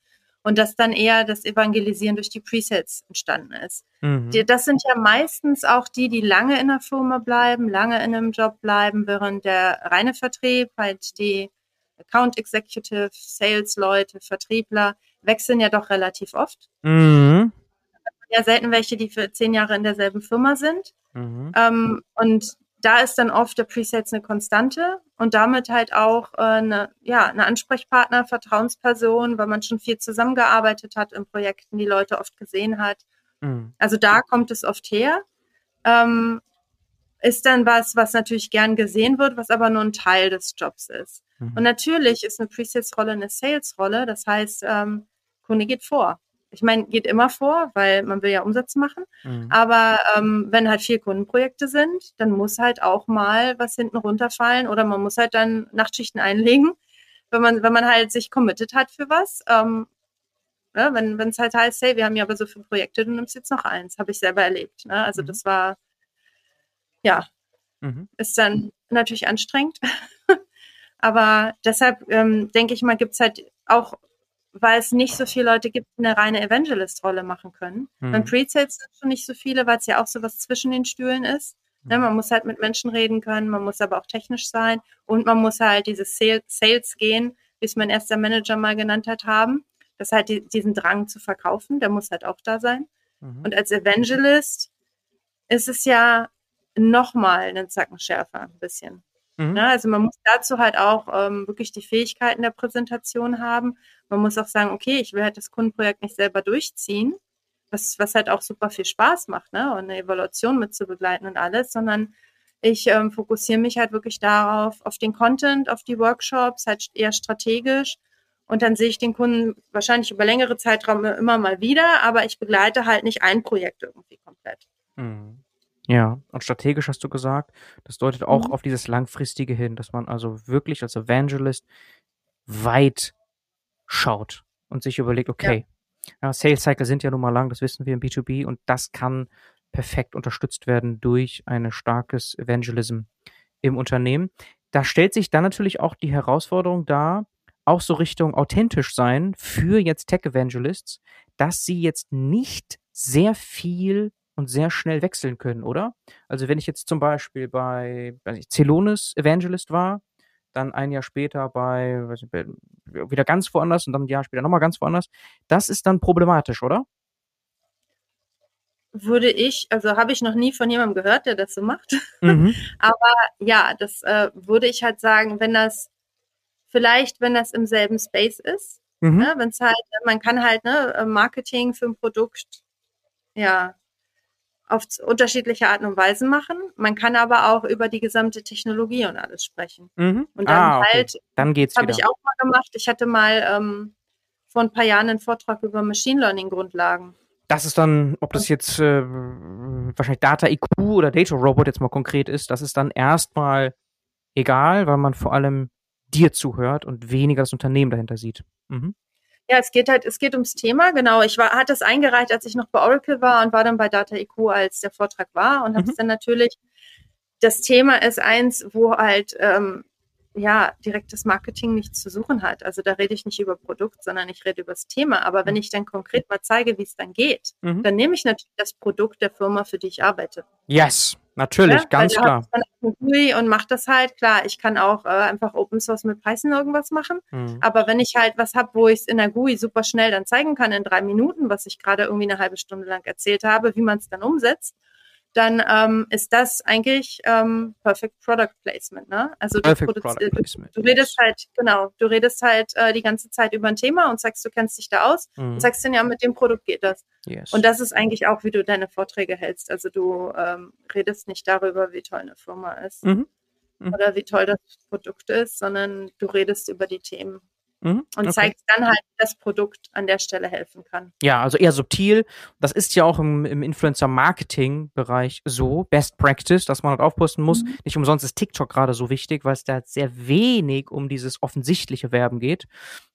und dass dann eher das Evangelisieren durch die Presets entstanden ist. Mhm. Die, das sind ja meistens auch die, die lange in der Firma bleiben, lange in einem Job bleiben, während der reine Vertrieb, halt die Account Executive, Sales Leute, Vertriebler wechseln ja doch relativ oft. Mhm. Ja, selten welche, die für zehn Jahre in derselben Firma sind. Mhm. Ähm, und da ist dann oft der Presets eine Konstante und damit halt auch äh, eine, ja, eine Ansprechpartner, Vertrauensperson, weil man schon viel zusammengearbeitet hat in Projekten, die Leute oft gesehen hat. Mhm. Also da kommt es oft her. Ähm, ist dann was, was natürlich gern gesehen wird, was aber nur ein Teil des Jobs ist. Mhm. Und natürlich ist eine Presets-Rolle eine Sales-Rolle. Das heißt, ähm, Kunde geht vor ich meine, geht immer vor, weil man will ja Umsatz machen. Mhm. Aber ähm, wenn halt vier Kundenprojekte sind, dann muss halt auch mal was hinten runterfallen oder man muss halt dann Nachtschichten einlegen, wenn man, wenn man halt sich committed hat für was. Ähm, ne, wenn es halt heißt, hey, wir haben ja aber so viele Projekte, du nimmst jetzt noch eins, habe ich selber erlebt. Ne? Also mhm. das war, ja, mhm. ist dann natürlich anstrengend. [laughs] Aber deshalb ähm, denke ich mal, gibt es halt auch, weil es nicht so viele Leute gibt, die eine reine Evangelist-Rolle machen können. Mhm. Beim Pre-Sales sind schon nicht so viele, weil es ja auch so was zwischen den Stühlen ist. Ne, man muss halt mit Menschen reden können, man muss aber auch technisch sein und man muss halt dieses Sales gehen, wie es mein erster Manager mal genannt hat, haben. Das halt die, diesen Drang zu verkaufen, der muss halt auch da sein. Mhm. Und als Evangelist ist es ja nochmal einen Zacken schärfer, ein bisschen. Mhm. Ne, also man muss dazu halt auch ähm, wirklich die Fähigkeiten der Präsentation haben. Man muss auch sagen, okay, ich will halt das Kundenprojekt nicht selber durchziehen, was, was halt auch super viel Spaß macht, ne? Und eine Evaluation mit zu begleiten und alles, sondern ich ähm, fokussiere mich halt wirklich darauf, auf den Content, auf die Workshops, halt eher strategisch. Und dann sehe ich den Kunden wahrscheinlich über längere Zeiträume immer mal wieder, aber ich begleite halt nicht ein Projekt irgendwie komplett. Mhm. Ja, und strategisch hast du gesagt, das deutet auch mhm. auf dieses langfristige hin, dass man also wirklich als Evangelist weit schaut und sich überlegt, okay, ja. ja, Sales Cycle sind ja nun mal lang, das wissen wir im B2B und das kann perfekt unterstützt werden durch ein starkes Evangelism im Unternehmen. Da stellt sich dann natürlich auch die Herausforderung dar, auch so Richtung authentisch sein für jetzt Tech Evangelists, dass sie jetzt nicht sehr viel und sehr schnell wechseln können, oder? Also wenn ich jetzt zum Beispiel bei weiß ich, Celonis Evangelist war, dann ein Jahr später bei weiß ich, wieder ganz woanders und dann ein Jahr später nochmal ganz woanders, das ist dann problematisch, oder? Würde ich, also habe ich noch nie von jemandem gehört, der das so macht. Mhm. [laughs] Aber ja, das äh, würde ich halt sagen, wenn das vielleicht, wenn das im selben Space ist, mhm. ne, wenn es halt, man kann halt ne, Marketing für ein Produkt ja auf unterschiedliche Arten und Weisen machen. Man kann aber auch über die gesamte Technologie und alles sprechen. Mhm. Und dann ah, okay. halt, dann geht's Habe ich auch mal gemacht. Ich hatte mal ähm, vor ein paar Jahren einen Vortrag über Machine Learning Grundlagen. Das ist dann, ob das jetzt äh, wahrscheinlich Data IQ oder Data Robot jetzt mal konkret ist, das ist dann erstmal egal, weil man vor allem dir zuhört und weniger das Unternehmen dahinter sieht. Mhm. Ja, es geht halt, es geht ums Thema, genau. Ich war, hatte es eingereicht, als ich noch bei Oracle war und war dann bei Data IQ, als der Vortrag war und mhm. habe es dann natürlich, das Thema ist eins, wo halt ähm, ja, direktes Marketing nichts zu suchen hat. Also da rede ich nicht über Produkt, sondern ich rede über das Thema. Aber wenn mhm. ich dann konkret mal zeige, wie es dann geht, mhm. dann nehme ich natürlich das Produkt der Firma, für die ich arbeite. Yes, natürlich, ja, ganz klar. Und mache das halt, klar, ich kann auch äh, einfach Open Source mit Python irgendwas machen. Mhm. Aber wenn ich halt was habe, wo ich es in der GUI super schnell dann zeigen kann in drei Minuten, was ich gerade irgendwie eine halbe Stunde lang erzählt habe, wie man es dann umsetzt, dann ähm, ist das eigentlich ähm, Perfect Product Placement. Ne? Also du, Placement, du, redest halt, genau, du redest halt äh, die ganze Zeit über ein Thema und sagst, du kennst dich da aus mhm. und sagst dann, ja, mit dem Produkt geht das. Yes. Und das ist eigentlich auch, wie du deine Vorträge hältst. Also du ähm, redest nicht darüber, wie toll eine Firma ist mhm. Mhm. oder wie toll das Produkt ist, sondern du redest über die Themen. Mhm, und okay. zeigt dann halt, wie das Produkt an der Stelle helfen kann. Ja, also eher subtil. Das ist ja auch im, im Influencer-Marketing-Bereich so, Best Practice, dass man halt aufposten muss. Mhm. Nicht umsonst ist TikTok gerade so wichtig, weil es da sehr wenig um dieses offensichtliche Werben geht.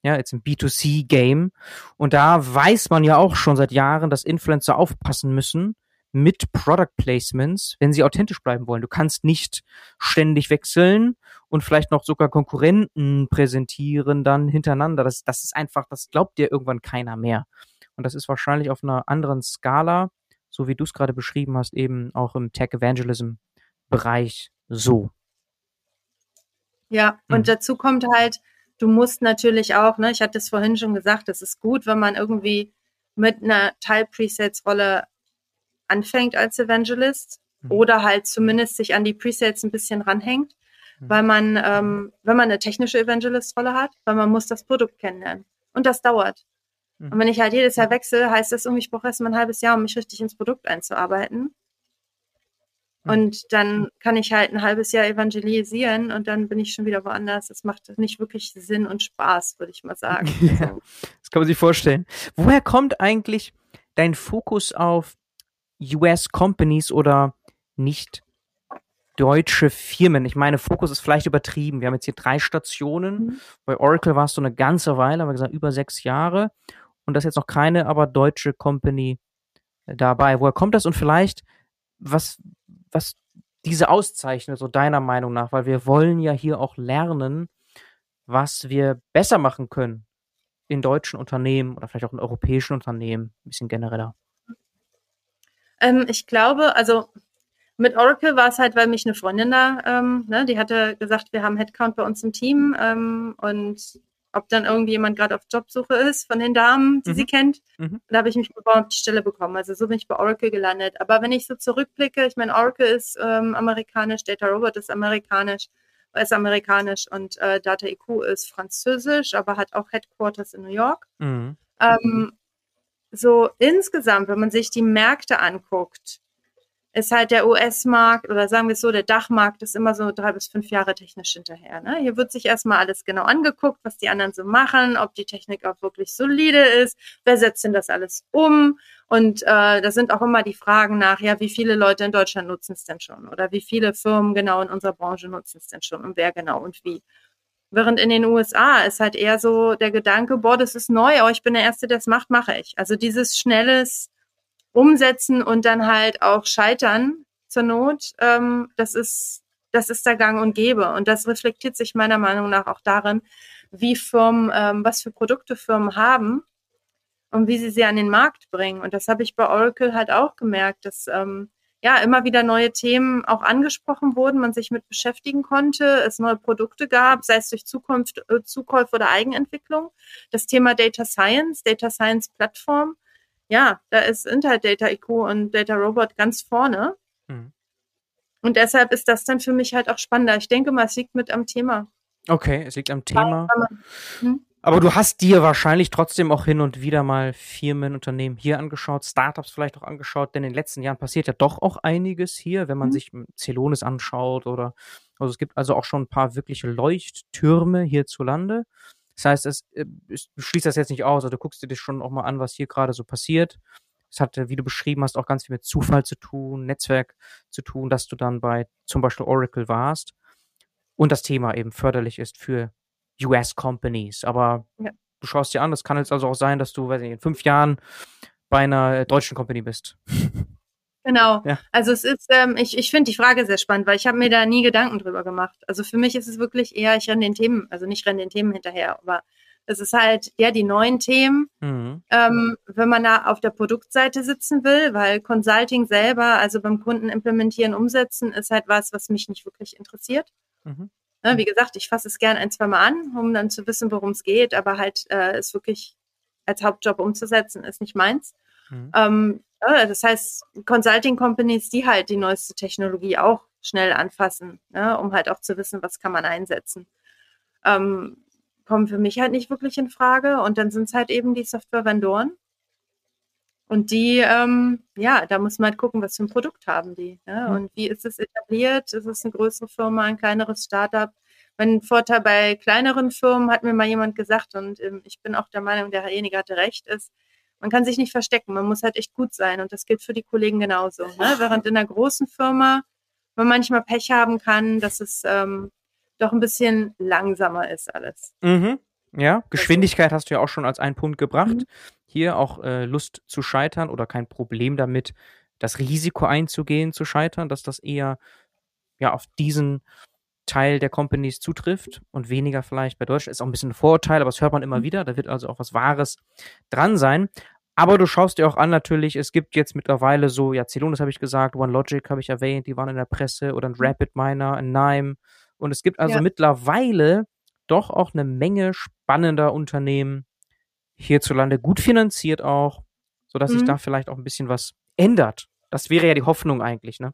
Ja, jetzt im B2C-Game. Und da weiß man ja auch schon seit Jahren, dass Influencer aufpassen müssen, mit Product Placements, wenn sie authentisch bleiben wollen. Du kannst nicht ständig wechseln und vielleicht noch sogar Konkurrenten präsentieren dann hintereinander. Das, das ist einfach, das glaubt dir irgendwann keiner mehr. Und das ist wahrscheinlich auf einer anderen Skala, so wie du es gerade beschrieben hast, eben auch im Tech Evangelism Bereich so. Ja, und mhm. dazu kommt halt, du musst natürlich auch, ne, ich hatte es vorhin schon gesagt, es ist gut, wenn man irgendwie mit einer Teil-Presets-Rolle anfängt als Evangelist mhm. oder halt zumindest sich an die Presets ein bisschen ranhängt, mhm. weil man, ähm, wenn man eine technische Evangelist-Rolle hat, weil man muss das Produkt kennenlernen. Und das dauert. Mhm. Und wenn ich halt jedes Jahr wechsle, heißt das irgendwie, ich brauche erst mal ein halbes Jahr, um mich richtig ins Produkt einzuarbeiten. Mhm. Und dann kann ich halt ein halbes Jahr evangelisieren und dann bin ich schon wieder woanders. Das macht nicht wirklich Sinn und Spaß, würde ich mal sagen. [laughs] Ja, das kann man sich vorstellen. Woher kommt eigentlich dein Fokus auf US Companies oder nicht deutsche Firmen. Ich meine, Fokus ist vielleicht übertrieben. Wir haben jetzt hier drei Stationen. Mhm. Bei Oracle war es so eine ganze Weile, haben wir gesagt, über sechs Jahre. Und das ist jetzt noch keine, aber deutsche Company dabei. Woher kommt das? Und vielleicht, was, was diese auszeichnet, so deiner Meinung nach, weil wir wollen ja hier auch lernen, was wir besser machen können in deutschen Unternehmen oder vielleicht auch in europäischen Unternehmen, ein bisschen genereller? Ähm, ich glaube, also mit Oracle war es halt, weil mich eine Freundin da, ähm, ne, die hatte gesagt, wir haben Headcount bei uns im Team ähm, und ob dann irgendwie jemand gerade auf Jobsuche ist von den Damen, die mhm. sie kennt. Mhm. Da habe ich mich beworben, die Stelle bekommen. Also so bin ich bei Oracle gelandet. Aber wenn ich so zurückblicke, ich meine, Oracle ist ähm, amerikanisch, Data Robot ist amerikanisch, ist amerikanisch und äh, Data IQ ist französisch, aber hat auch Headquarters in New York. Mhm. Ähm, so insgesamt, wenn man sich die Märkte anguckt, ist halt der US-Markt oder sagen wir es so, der Dachmarkt ist immer so drei bis fünf Jahre technisch hinterher. Ne? Hier wird sich erstmal alles genau angeguckt, was die anderen so machen, ob die Technik auch wirklich solide ist, wer setzt denn das alles um? Und äh, da sind auch immer die Fragen nach, ja, wie viele Leute in Deutschland nutzen es denn schon? Oder wie viele Firmen genau in unserer Branche nutzen es denn schon und wer genau und wie? Während in den USA ist halt eher so der Gedanke, boah, das ist neu, aber ich bin der Erste, der es macht, mache ich. Also dieses schnelles umsetzen und dann halt auch scheitern zur Not, ähm, das ist, das ist der Gang und Gäbe. Und das reflektiert sich meiner Meinung nach auch darin, wie Firmen, ähm, was für Produkte Firmen haben und wie sie sie an den Markt bringen. Und das habe ich bei Oracle halt auch gemerkt, dass ähm, ja immer wieder neue Themen auch angesprochen wurden, man sich mit beschäftigen konnte, es neue Produkte gab, sei es durch Zukunft, äh, Zukäufe oder Eigenentwicklung. Das Thema Data Science, Data Science Plattform ja, da ist Intel Data IQ und Data Robot ganz vorne. Mhm. Und deshalb ist das dann für mich halt auch spannender. Ich denke mal, es liegt mit am Thema. Okay, es liegt am Thema. Hm? Aber du hast dir wahrscheinlich trotzdem auch hin und wieder mal Firmen, Unternehmen hier angeschaut, Startups vielleicht auch angeschaut, denn in den letzten Jahren passiert ja doch auch einiges hier, wenn man mhm. sich Celonis anschaut oder, also es gibt also auch schon ein paar wirkliche Leuchttürme hierzulande. Das heißt, es, äh, es, schließt das jetzt nicht aus, also du guckst dir das schon auch mal an, was hier gerade so passiert. Es hat, wie du beschrieben hast, auch ganz viel mit Zufall zu tun, Netzwerk zu tun, dass du dann bei zum Beispiel Oracle warst und das Thema eben förderlich ist für US-Companies. Aber ja. du schaust dir an, das kann jetzt also auch sein, dass du, weiß ich, in fünf Jahren bei einer deutschen Company bist. [laughs] Genau. Ja. Also es ist, ähm, ich, ich finde die Frage sehr spannend, weil ich habe mir da nie Gedanken drüber gemacht. Also für mich ist es wirklich eher, ich renne den Themen, also nicht renne den Themen hinterher, aber es ist halt, ja, die neuen Themen, mhm. ähm, wenn man da auf der Produktseite sitzen will, weil Consulting selber, also beim Kunden implementieren, umsetzen, ist halt was, was mich nicht wirklich interessiert. Mhm. Ne, wie gesagt, ich fasse es gern ein, zwei Mal an, um dann zu wissen, worum es geht, aber halt äh, es wirklich als Hauptjob umzusetzen, ist nicht meins. Mhm. Ähm, ja, das heißt, Consulting Companies, die halt die neueste Technologie auch schnell anfassen, ne, um halt auch zu wissen, was kann man einsetzen. Ähm, kommen für mich halt nicht wirklich in Frage. Und dann sind es halt eben die Software-Vendoren. Und die, ähm, ja, da muss man halt gucken, was für ein Produkt haben die. Ne? Mhm. Und wie ist es etabliert? Ist es eine größere Firma, ein kleineres Startup? Mein Vorteil bei kleineren Firmen hat mir mal jemand gesagt, und ähm, ich bin auch der Meinung, derjenige hatte recht, ist, man kann sich nicht verstecken, man muss halt echt gut sein und das gilt für die Kollegen genauso. Ne? Während in einer großen Firma man manchmal Pech haben kann, dass es ähm, doch ein bisschen langsamer ist alles. Mhm. Ja, also Geschwindigkeit hast du ja auch schon als einen Punkt gebracht. Mhm. Hier auch äh, Lust zu scheitern oder kein Problem damit, das Risiko einzugehen, zu scheitern, dass das eher ja auf diesen Teil der Companies zutrifft und weniger vielleicht bei Deutschland. Ist auch ein bisschen ein Vorurteil, aber das hört man immer mhm. wieder. Da wird also auch was Wahres dran sein. Aber du schaust dir auch an, natürlich, es gibt jetzt mittlerweile so, ja, Celonis habe ich gesagt, OneLogic habe ich erwähnt, die waren in der Presse oder ein mhm. Rapid Miner, ein Nime. Und es gibt also ja. mittlerweile doch auch eine Menge spannender Unternehmen hierzulande, gut finanziert auch, sodass mhm. sich da vielleicht auch ein bisschen was ändert. Das wäre ja die Hoffnung eigentlich, ne?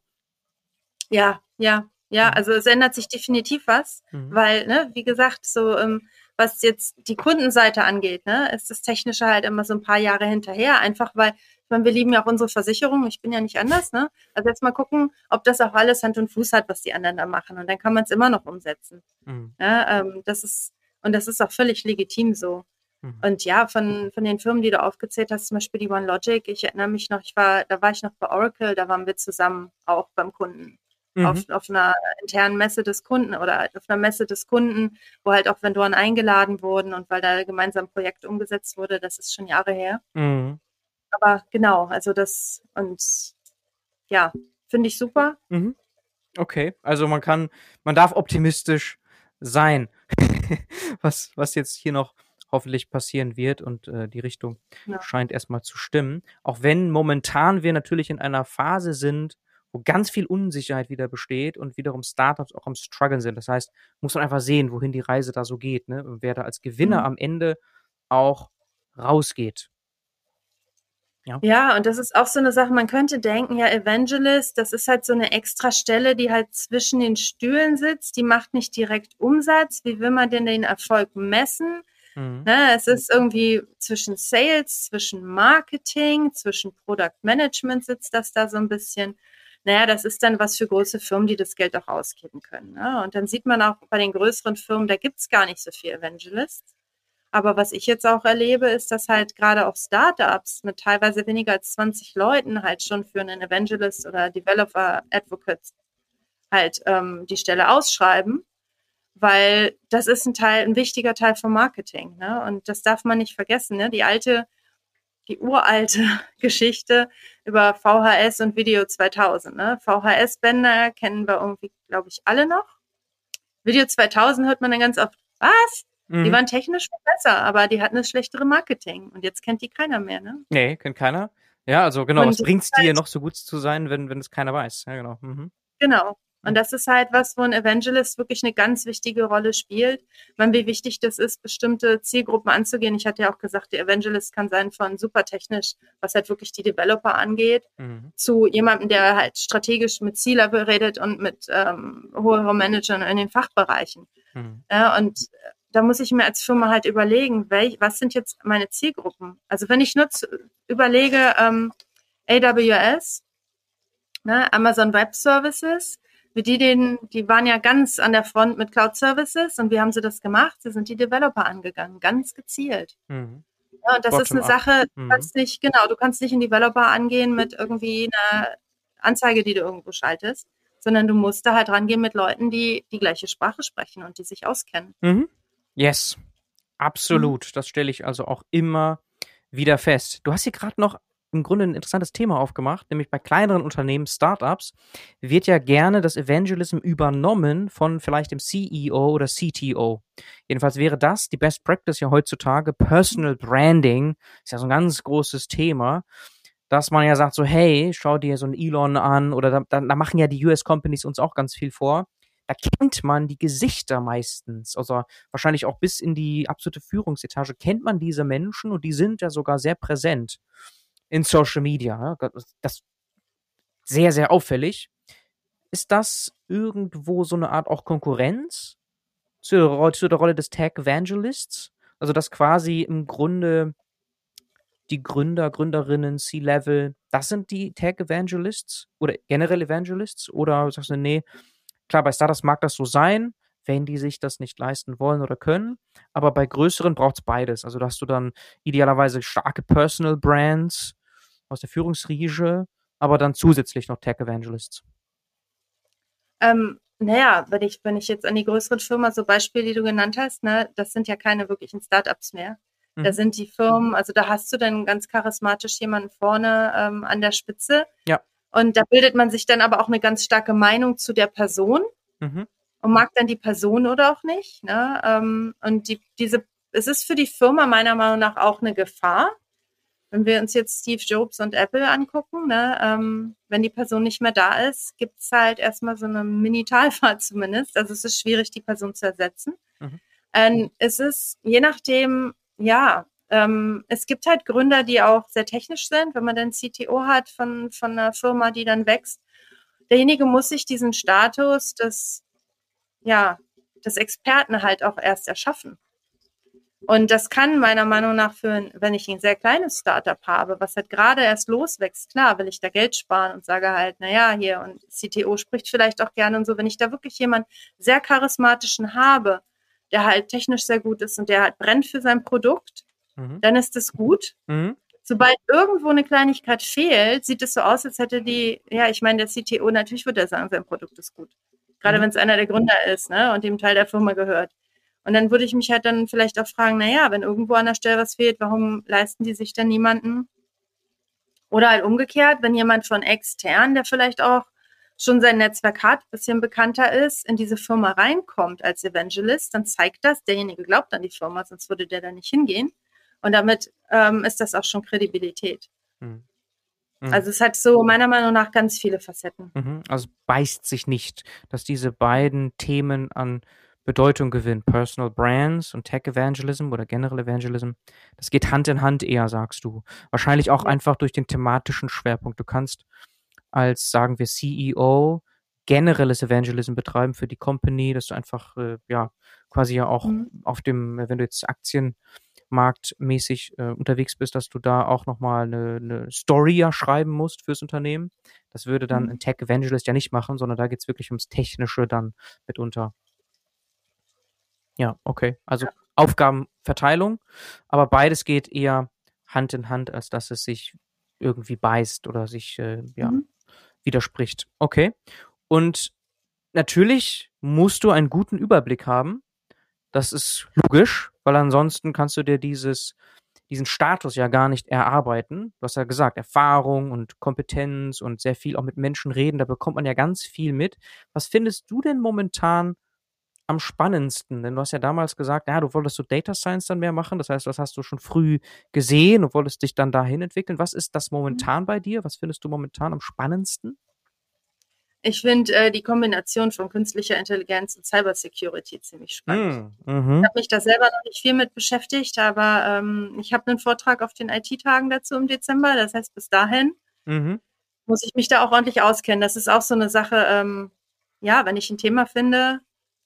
Ja, ja, ja, mhm. also es ändert sich definitiv was, mhm. weil, ne, wie gesagt, so ähm, was jetzt die Kundenseite angeht, ne, ist das Technische halt immer so ein paar Jahre hinterher, einfach weil, ich meine, wir lieben ja auch unsere Versicherung, ich bin ja nicht anders, ne? Also jetzt mal gucken, ob das auch alles Hand und Fuß hat, was die anderen da machen. Und dann kann man es immer noch umsetzen. Mhm. Ja, ähm, das ist, und das ist auch völlig legitim so. Mhm. Und ja, von, von den Firmen, die du aufgezählt hast, zum Beispiel die OneLogic, ich erinnere mich noch, ich war, da war ich noch bei Oracle, da waren wir zusammen auch beim Kunden mhm. auf, auf einer internen Messe des Kunden oder auf einer Messe des Kunden, wo halt auch Vendoren eingeladen wurden und weil da gemeinsam ein Projekt umgesetzt wurde, das ist schon Jahre her. Mhm. Aber genau, also das und ja, finde ich super. Mhm. Okay, also man kann, man darf optimistisch sein. [laughs] was, was jetzt hier noch hoffentlich passieren wird und äh, die Richtung ja. scheint erstmal zu stimmen. Auch wenn momentan wir natürlich in einer Phase sind, wo ganz viel Unsicherheit wieder besteht und wiederum Startups auch am Struggeln sind. Das heißt, muss man einfach sehen, wohin die Reise da so geht, ne? Und wer da als Gewinner mhm. am Ende auch rausgeht. Ja. ja, und das ist auch so eine Sache, man könnte denken, ja, Evangelist, das ist halt so eine extra Stelle, die halt zwischen den Stühlen sitzt, die macht nicht direkt Umsatz. Wie will man denn den Erfolg messen? Mhm. Ne, es ist irgendwie zwischen Sales, zwischen Marketing, zwischen Product Management sitzt das da so ein bisschen. Naja, das ist dann was für große Firmen, die das Geld auch ausgeben können. Ne? Und dann sieht man auch bei den größeren Firmen, da gibt's gar nicht so viel Evangelists. Aber was ich jetzt auch erlebe, ist, dass halt gerade auch Startups mit teilweise weniger als 20 Leuten halt schon für einen Evangelist oder Developer Advocate halt ähm, die Stelle ausschreiben, weil das ist ein Teil, ein wichtiger Teil vom Marketing. Ne? Und das darf man nicht vergessen. Ne? Die alte, die uralte [laughs] Geschichte über VHS und Video 2000. Ne? VHS-Bänder kennen wir irgendwie, glaube ich, alle noch. Video 2000 hört man dann ganz oft, was? Mhm. Die waren technisch besser, aber die hatten das schlechtere Marketing. Und jetzt kennt die keiner mehr, ne? Nee, kennt keiner. Ja, also genau, und was bringt's dir halt noch so gut zu sein, wenn, wenn es keiner weiß? Ja, genau. Mhm. Genau. Und das ist halt was, wo ein Evangelist wirklich eine ganz wichtige Rolle spielt. Man, wie wichtig das ist, bestimmte Zielgruppen anzugehen. Ich hatte ja auch gesagt, der Evangelist kann sein von super technisch, was halt wirklich die Developer angeht, mhm. zu jemandem, der halt strategisch mit C-Level redet und mit ähm, hohen Managern in den Fachbereichen. Mhm. Ja, und da muss ich mir als Firma halt überlegen, welch, was sind jetzt meine Zielgruppen? Also wenn ich nur zu, überlege, ähm, AWS, ne, Amazon Web Services, wie die den, die waren ja ganz an der Front mit Cloud Services und wie haben sie das gemacht? Sie sind die Developer angegangen, ganz gezielt. Mhm. Ja, und das Bottom ist eine up. Sache, du mhm. kannst nicht, genau, du kannst nicht in Developer angehen mit irgendwie einer Anzeige, die du irgendwo schaltest, sondern du musst da halt rangehen mit Leuten, die die gleiche Sprache sprechen und die sich auskennen. Mhm. Yes, absolut. Mhm. Das stelle ich also auch immer wieder fest. Du hast hier gerade noch im Grunde ein interessantes Thema aufgemacht, nämlich bei kleineren Unternehmen, Startups, wird ja gerne das Evangelism übernommen von vielleicht dem CEO oder CTO. Jedenfalls wäre das die Best Practice ja heutzutage. Personal Branding ist ja so ein ganz großes Thema, dass man ja sagt so, hey, schau dir so einen Elon an oder da, da, da machen ja die US Companies uns auch ganz viel vor da kennt man die Gesichter meistens. Also wahrscheinlich auch bis in die absolute Führungsetage kennt man diese Menschen und die sind ja sogar sehr präsent in Social Media. Das sehr, sehr auffällig. Ist das irgendwo so eine Art auch Konkurrenz zu der, zu der Rolle des Tag Evangelists? Also dass quasi im Grunde die Gründer, Gründerinnen, C-Level, das sind die Tag Evangelists oder generell Evangelists? Oder sagst du, nee, Klar, bei Startups mag das so sein, wenn die sich das nicht leisten wollen oder können. Aber bei größeren braucht es beides. Also da hast du dann idealerweise starke Personal Brands aus der Führungsriege, aber dann zusätzlich noch Tech Evangelists. Ähm, naja, wenn ich, wenn ich jetzt an die größeren Firmen, so Beispiele, die du genannt hast, ne, das sind ja keine wirklichen Startups mehr. Mhm. Da sind die Firmen, also da hast du dann ganz charismatisch jemanden vorne ähm, an der Spitze. Ja. Und da bildet man sich dann aber auch eine ganz starke Meinung zu der Person mhm. Und mag dann die Person oder auch nicht. Ne? Ähm, und die, diese, es ist für die Firma meiner Meinung nach auch eine Gefahr. Wenn wir uns jetzt Steve Jobs und Apple angucken, ne, ähm, wenn die Person nicht mehr da ist, gibt es halt erstmal so eine Mini-Talfahrt [laughs] zumindest. Also es ist schwierig, die Person zu ersetzen. Mhm. Ähm, es ist je nachdem, ja, ähm, es gibt halt Gründer, die auch sehr technisch sind, wenn man dann CTO hat von, von einer Firma, die dann wächst. Derjenige muss sich diesen Status des, ja, des Experten halt auch erst erschaffen. Und das kann meiner Meinung nach für, wenn ich ein sehr kleines Startup habe, was halt gerade erst loswächst, klar, will ich da Geld sparen und sage halt, naja, hier und CTO spricht vielleicht auch gerne und so. Wenn ich da wirklich jemanden sehr charismatischen habe, der halt technisch sehr gut ist und der halt brennt für sein Produkt, mhm. dann ist es gut. Mhm. Sobald irgendwo eine Kleinigkeit fehlt, sieht es so aus, als hätte die, ja, ich meine, der CTO, natürlich würde er sagen, sein Produkt ist gut. Gerade mhm. wenn es einer der Gründer ist, ne, und dem Teil der Firma gehört. Und dann würde ich mich halt dann vielleicht auch fragen, naja, wenn irgendwo an der Stelle was fehlt, warum leisten die sich dann niemanden? Oder halt umgekehrt, wenn jemand von extern, der vielleicht auch schon sein Netzwerk hat, bisschen bekannter ist, in diese Firma reinkommt als Evangelist, dann zeigt das, derjenige glaubt an die Firma, sonst würde der da nicht hingehen. Und damit ähm, ist das auch schon Kredibilität. Mhm. Mhm. Also es hat so meiner Meinung nach ganz viele Facetten. Mhm. Also beißt sich nicht, dass diese beiden Themen an Bedeutung gewinnen. Personal Brands und Tech Evangelism oder General Evangelism. Das geht Hand in Hand eher, sagst du. Wahrscheinlich auch ja. einfach durch den thematischen Schwerpunkt. Du kannst als, sagen wir, CEO generelles Evangelism betreiben für die Company, dass du einfach, äh, ja, quasi ja auch mhm. auf dem, wenn du jetzt aktienmarktmäßig äh, unterwegs bist, dass du da auch nochmal eine, eine Story ja schreiben musst fürs Unternehmen. Das würde dann mhm. ein Tech Evangelist ja nicht machen, sondern da geht es wirklich ums Technische dann mitunter. Ja, okay. Also ja. Aufgabenverteilung, aber beides geht eher Hand in Hand, als dass es sich irgendwie beißt oder sich äh, ja, mhm. widerspricht. Okay. Und natürlich musst du einen guten Überblick haben. Das ist logisch, weil ansonsten kannst du dir dieses, diesen Status ja gar nicht erarbeiten. Du hast ja gesagt, Erfahrung und Kompetenz und sehr viel auch mit Menschen reden, da bekommt man ja ganz viel mit. Was findest du denn momentan am spannendsten? Denn du hast ja damals gesagt, ja, du wolltest so Data Science dann mehr machen. Das heißt, das hast du schon früh gesehen und wolltest dich dann dahin entwickeln. Was ist das momentan mhm. bei dir? Was findest du momentan am spannendsten? Ich finde äh, die Kombination von künstlicher Intelligenz und Cybersecurity ziemlich spannend. Mm, mhm. Ich habe mich da selber noch nicht viel mit beschäftigt, aber ähm, ich habe einen Vortrag auf den IT-Tagen dazu im Dezember. Das heißt, bis dahin mhm. muss ich mich da auch ordentlich auskennen. Das ist auch so eine Sache, ähm, ja, wenn ich ein Thema finde,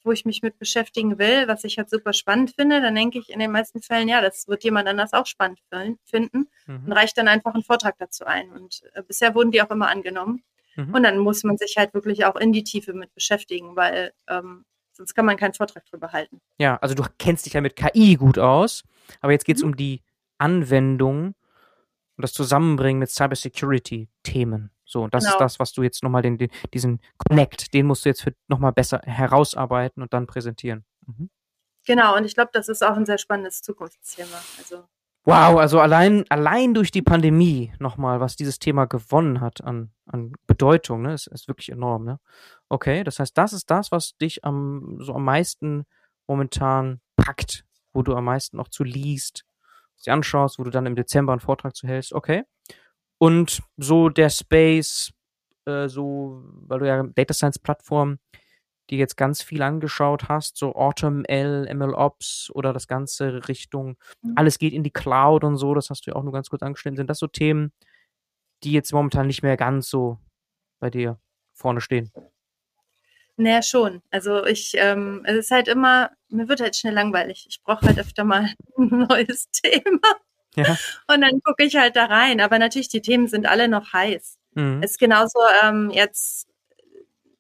wo ich mich mit beschäftigen will, was ich halt super spannend finde, dann denke ich in den meisten Fällen, ja, das wird jemand anders auch spannend finden mhm. und reicht dann einfach einen Vortrag dazu ein. Und äh, bisher wurden die auch immer angenommen. Mhm. Und dann muss man sich halt wirklich auch in die Tiefe mit beschäftigen, weil ähm, sonst kann man keinen Vortrag drüber halten. Ja, also du kennst dich ja mit KI gut aus, aber jetzt geht es mhm. um die Anwendung und das Zusammenbringen mit Cybersecurity-Themen. So, und das genau. ist das, was du jetzt nochmal den, den, diesen Connect, den musst du jetzt nochmal besser herausarbeiten und dann präsentieren. Mhm. Genau, und ich glaube, das ist auch ein sehr spannendes Zukunftsthema. Also Wow, also allein, allein durch die Pandemie nochmal, was dieses Thema gewonnen hat an, an Bedeutung, ne, ist, ist wirklich enorm, ne? Okay, das heißt, das ist das, was dich am, so am meisten momentan packt, wo du am meisten noch zu liest, dir anschaust, wo du dann im Dezember einen Vortrag zu hältst, okay. Und so der Space, äh, so, weil du ja Data Science Plattform die jetzt ganz viel angeschaut hast, so AutoML, MLOps oder das ganze Richtung, mhm. alles geht in die Cloud und so, das hast du ja auch nur ganz kurz angestellt. Sind das so Themen, die jetzt momentan nicht mehr ganz so bei dir vorne stehen? Naja, schon. Also ich, ähm, es ist halt immer, mir wird halt schnell langweilig. Ich brauche halt öfter mal [laughs] ein neues Thema. Ja. Und dann gucke ich halt da rein. Aber natürlich, die Themen sind alle noch heiß. Mhm. Es ist genauso ähm, jetzt,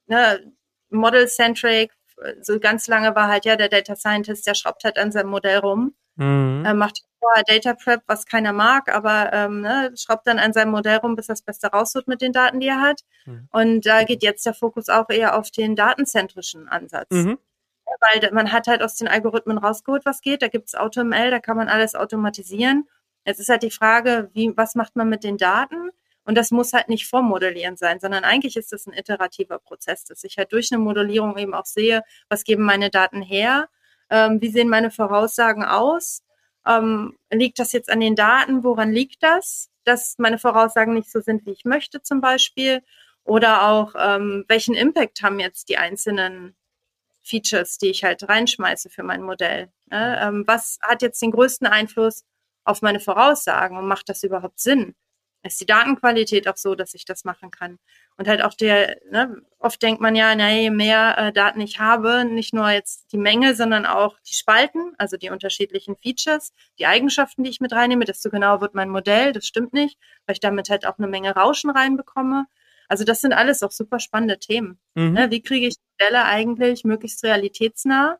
ne, Model-centric. So ganz lange war halt ja der Data Scientist, der schraubt halt an seinem Modell rum. Mhm. Er macht vorher Data Prep, was keiner mag, aber ähm, ne, schraubt dann an seinem Modell rum, bis das Beste raus wird mit den Daten, die er hat. Mhm. Und da geht jetzt der Fokus auch eher auf den datenzentrischen Ansatz. Mhm. Weil man hat halt aus den Algorithmen rausgeholt, was geht. Da gibt es AutoML, da kann man alles automatisieren. Jetzt ist halt die Frage, wie, was macht man mit den Daten? Und das muss halt nicht vormodellieren sein, sondern eigentlich ist das ein iterativer Prozess, dass ich halt durch eine Modellierung eben auch sehe, was geben meine Daten her, ähm, wie sehen meine Voraussagen aus, ähm, liegt das jetzt an den Daten, woran liegt das, dass meine Voraussagen nicht so sind, wie ich möchte zum Beispiel, oder auch ähm, welchen Impact haben jetzt die einzelnen Features, die ich halt reinschmeiße für mein Modell. Ne? Ähm, was hat jetzt den größten Einfluss auf meine Voraussagen und macht das überhaupt Sinn? Ist die Datenqualität auch so, dass ich das machen kann. Und halt auch der, ne, oft denkt man ja, na, je mehr äh, Daten ich habe, nicht nur jetzt die Menge, sondern auch die Spalten, also die unterschiedlichen Features, die Eigenschaften, die ich mit reinnehme, desto genauer wird mein Modell. Das stimmt nicht, weil ich damit halt auch eine Menge Rauschen reinbekomme. Also das sind alles auch super spannende Themen. Mhm. Ne? Wie kriege ich Modelle eigentlich möglichst realitätsnah?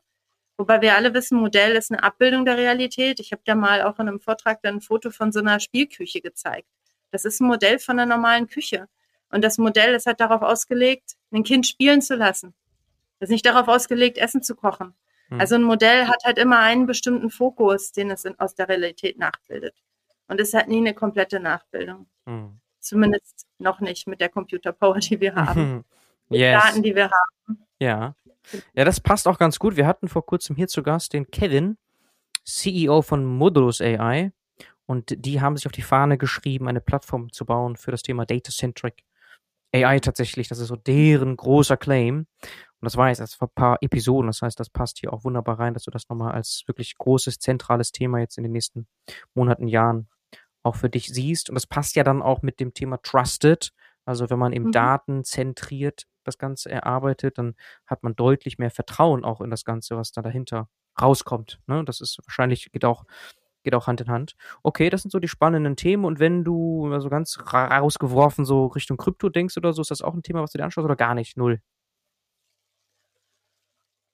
Wobei wir alle wissen, Modell ist eine Abbildung der Realität. Ich habe da mal auch in einem Vortrag dann ein Foto von so einer Spielküche gezeigt. Das ist ein Modell von einer normalen Küche. Und das Modell ist halt darauf ausgelegt, ein Kind spielen zu lassen. Das ist nicht darauf ausgelegt, Essen zu kochen. Hm. Also ein Modell hat halt immer einen bestimmten Fokus, den es in, aus der Realität nachbildet. Und es hat nie eine komplette Nachbildung. Hm. Zumindest noch nicht mit der Computer Power, die wir haben. [laughs] yes. Daten, die wir haben. Ja. Ja, das passt auch ganz gut. Wir hatten vor kurzem hier zu Gast den Kevin, CEO von Modulus AI. Und die haben sich auf die Fahne geschrieben, eine Plattform zu bauen für das Thema Data-Centric AI tatsächlich. Das ist so deren großer Claim. Und das war jetzt erst vor ein paar Episoden. Das heißt, das passt hier auch wunderbar rein, dass du das nochmal als wirklich großes, zentrales Thema jetzt in den nächsten Monaten, Jahren auch für dich siehst. Und das passt ja dann auch mit dem Thema Trusted. Also wenn man eben mhm. Daten zentriert das Ganze erarbeitet, dann hat man deutlich mehr Vertrauen auch in das Ganze, was da dahinter rauskommt. Ne? Das ist wahrscheinlich, geht auch geht auch Hand in Hand. Okay, das sind so die spannenden Themen. Und wenn du also ganz rausgeworfen so Richtung Krypto denkst oder so, ist das auch ein Thema, was du dir anschaust oder gar nicht? Null?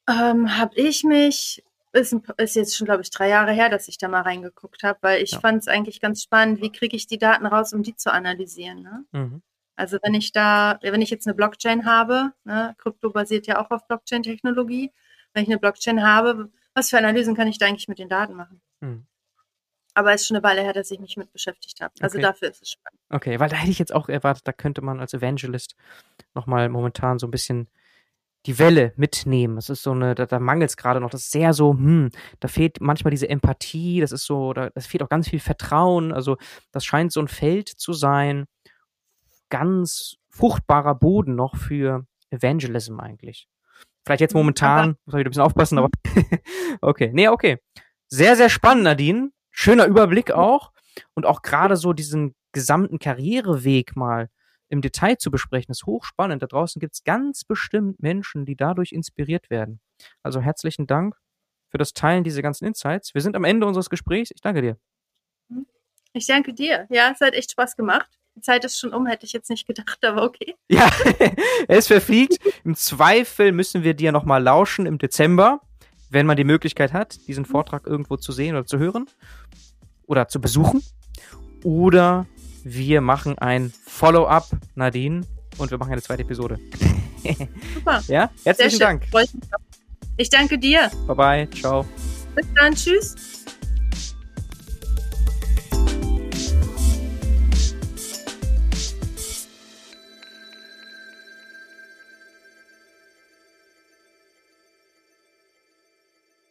Ähm, habe ich mich, ist, ist, jetzt schon, glaube ich, drei Jahre her, dass ich da mal reingeguckt habe, weil ich ja. fand es eigentlich ganz spannend, wie kriege ich die Daten raus, um die zu analysieren. Ne? Mhm. Also wenn ich da, wenn ich jetzt eine Blockchain habe, ne, Krypto basiert ja auch auf Blockchain-Technologie, wenn ich eine Blockchain habe, was für Analysen kann ich da eigentlich mit den Daten machen? Mhm. Aber es ist schon eine Weile her, dass ich mich mit beschäftigt habe. Also okay. dafür ist es spannend. Okay, weil da hätte ich jetzt auch erwartet, da könnte man als Evangelist nochmal momentan so ein bisschen die Welle mitnehmen. Das ist so eine, da, da mangelt es gerade noch. Das ist sehr so, hm, da fehlt manchmal diese Empathie, das ist so, da das fehlt auch ganz viel Vertrauen. Also, das scheint so ein Feld zu sein, ganz fruchtbarer Boden noch für Evangelism eigentlich. Vielleicht jetzt mhm, momentan, muss ich wieder ein bisschen aufpassen, aber [laughs] okay. Nee, okay. Sehr, sehr spannend, Nadine schöner Überblick auch und auch gerade so diesen gesamten Karriereweg mal im Detail zu besprechen, ist hochspannend. Da draußen gibt es ganz bestimmt Menschen, die dadurch inspiriert werden. Also herzlichen Dank für das Teilen dieser ganzen Insights. Wir sind am Ende unseres Gesprächs. Ich danke dir. Ich danke dir. Ja, es hat echt Spaß gemacht. Die Zeit ist schon um, hätte ich jetzt nicht gedacht, aber okay. Ja, [laughs] es verfliegt. Im Zweifel müssen wir dir nochmal lauschen im Dezember wenn man die Möglichkeit hat, diesen Vortrag irgendwo zu sehen oder zu hören oder zu besuchen. Oder wir machen ein Follow-up, Nadine, und wir machen eine zweite Episode. Super. [laughs] Ja, herzlichen Dank. Ich danke dir. Bye bye. Ciao. Bis dann. Tschüss.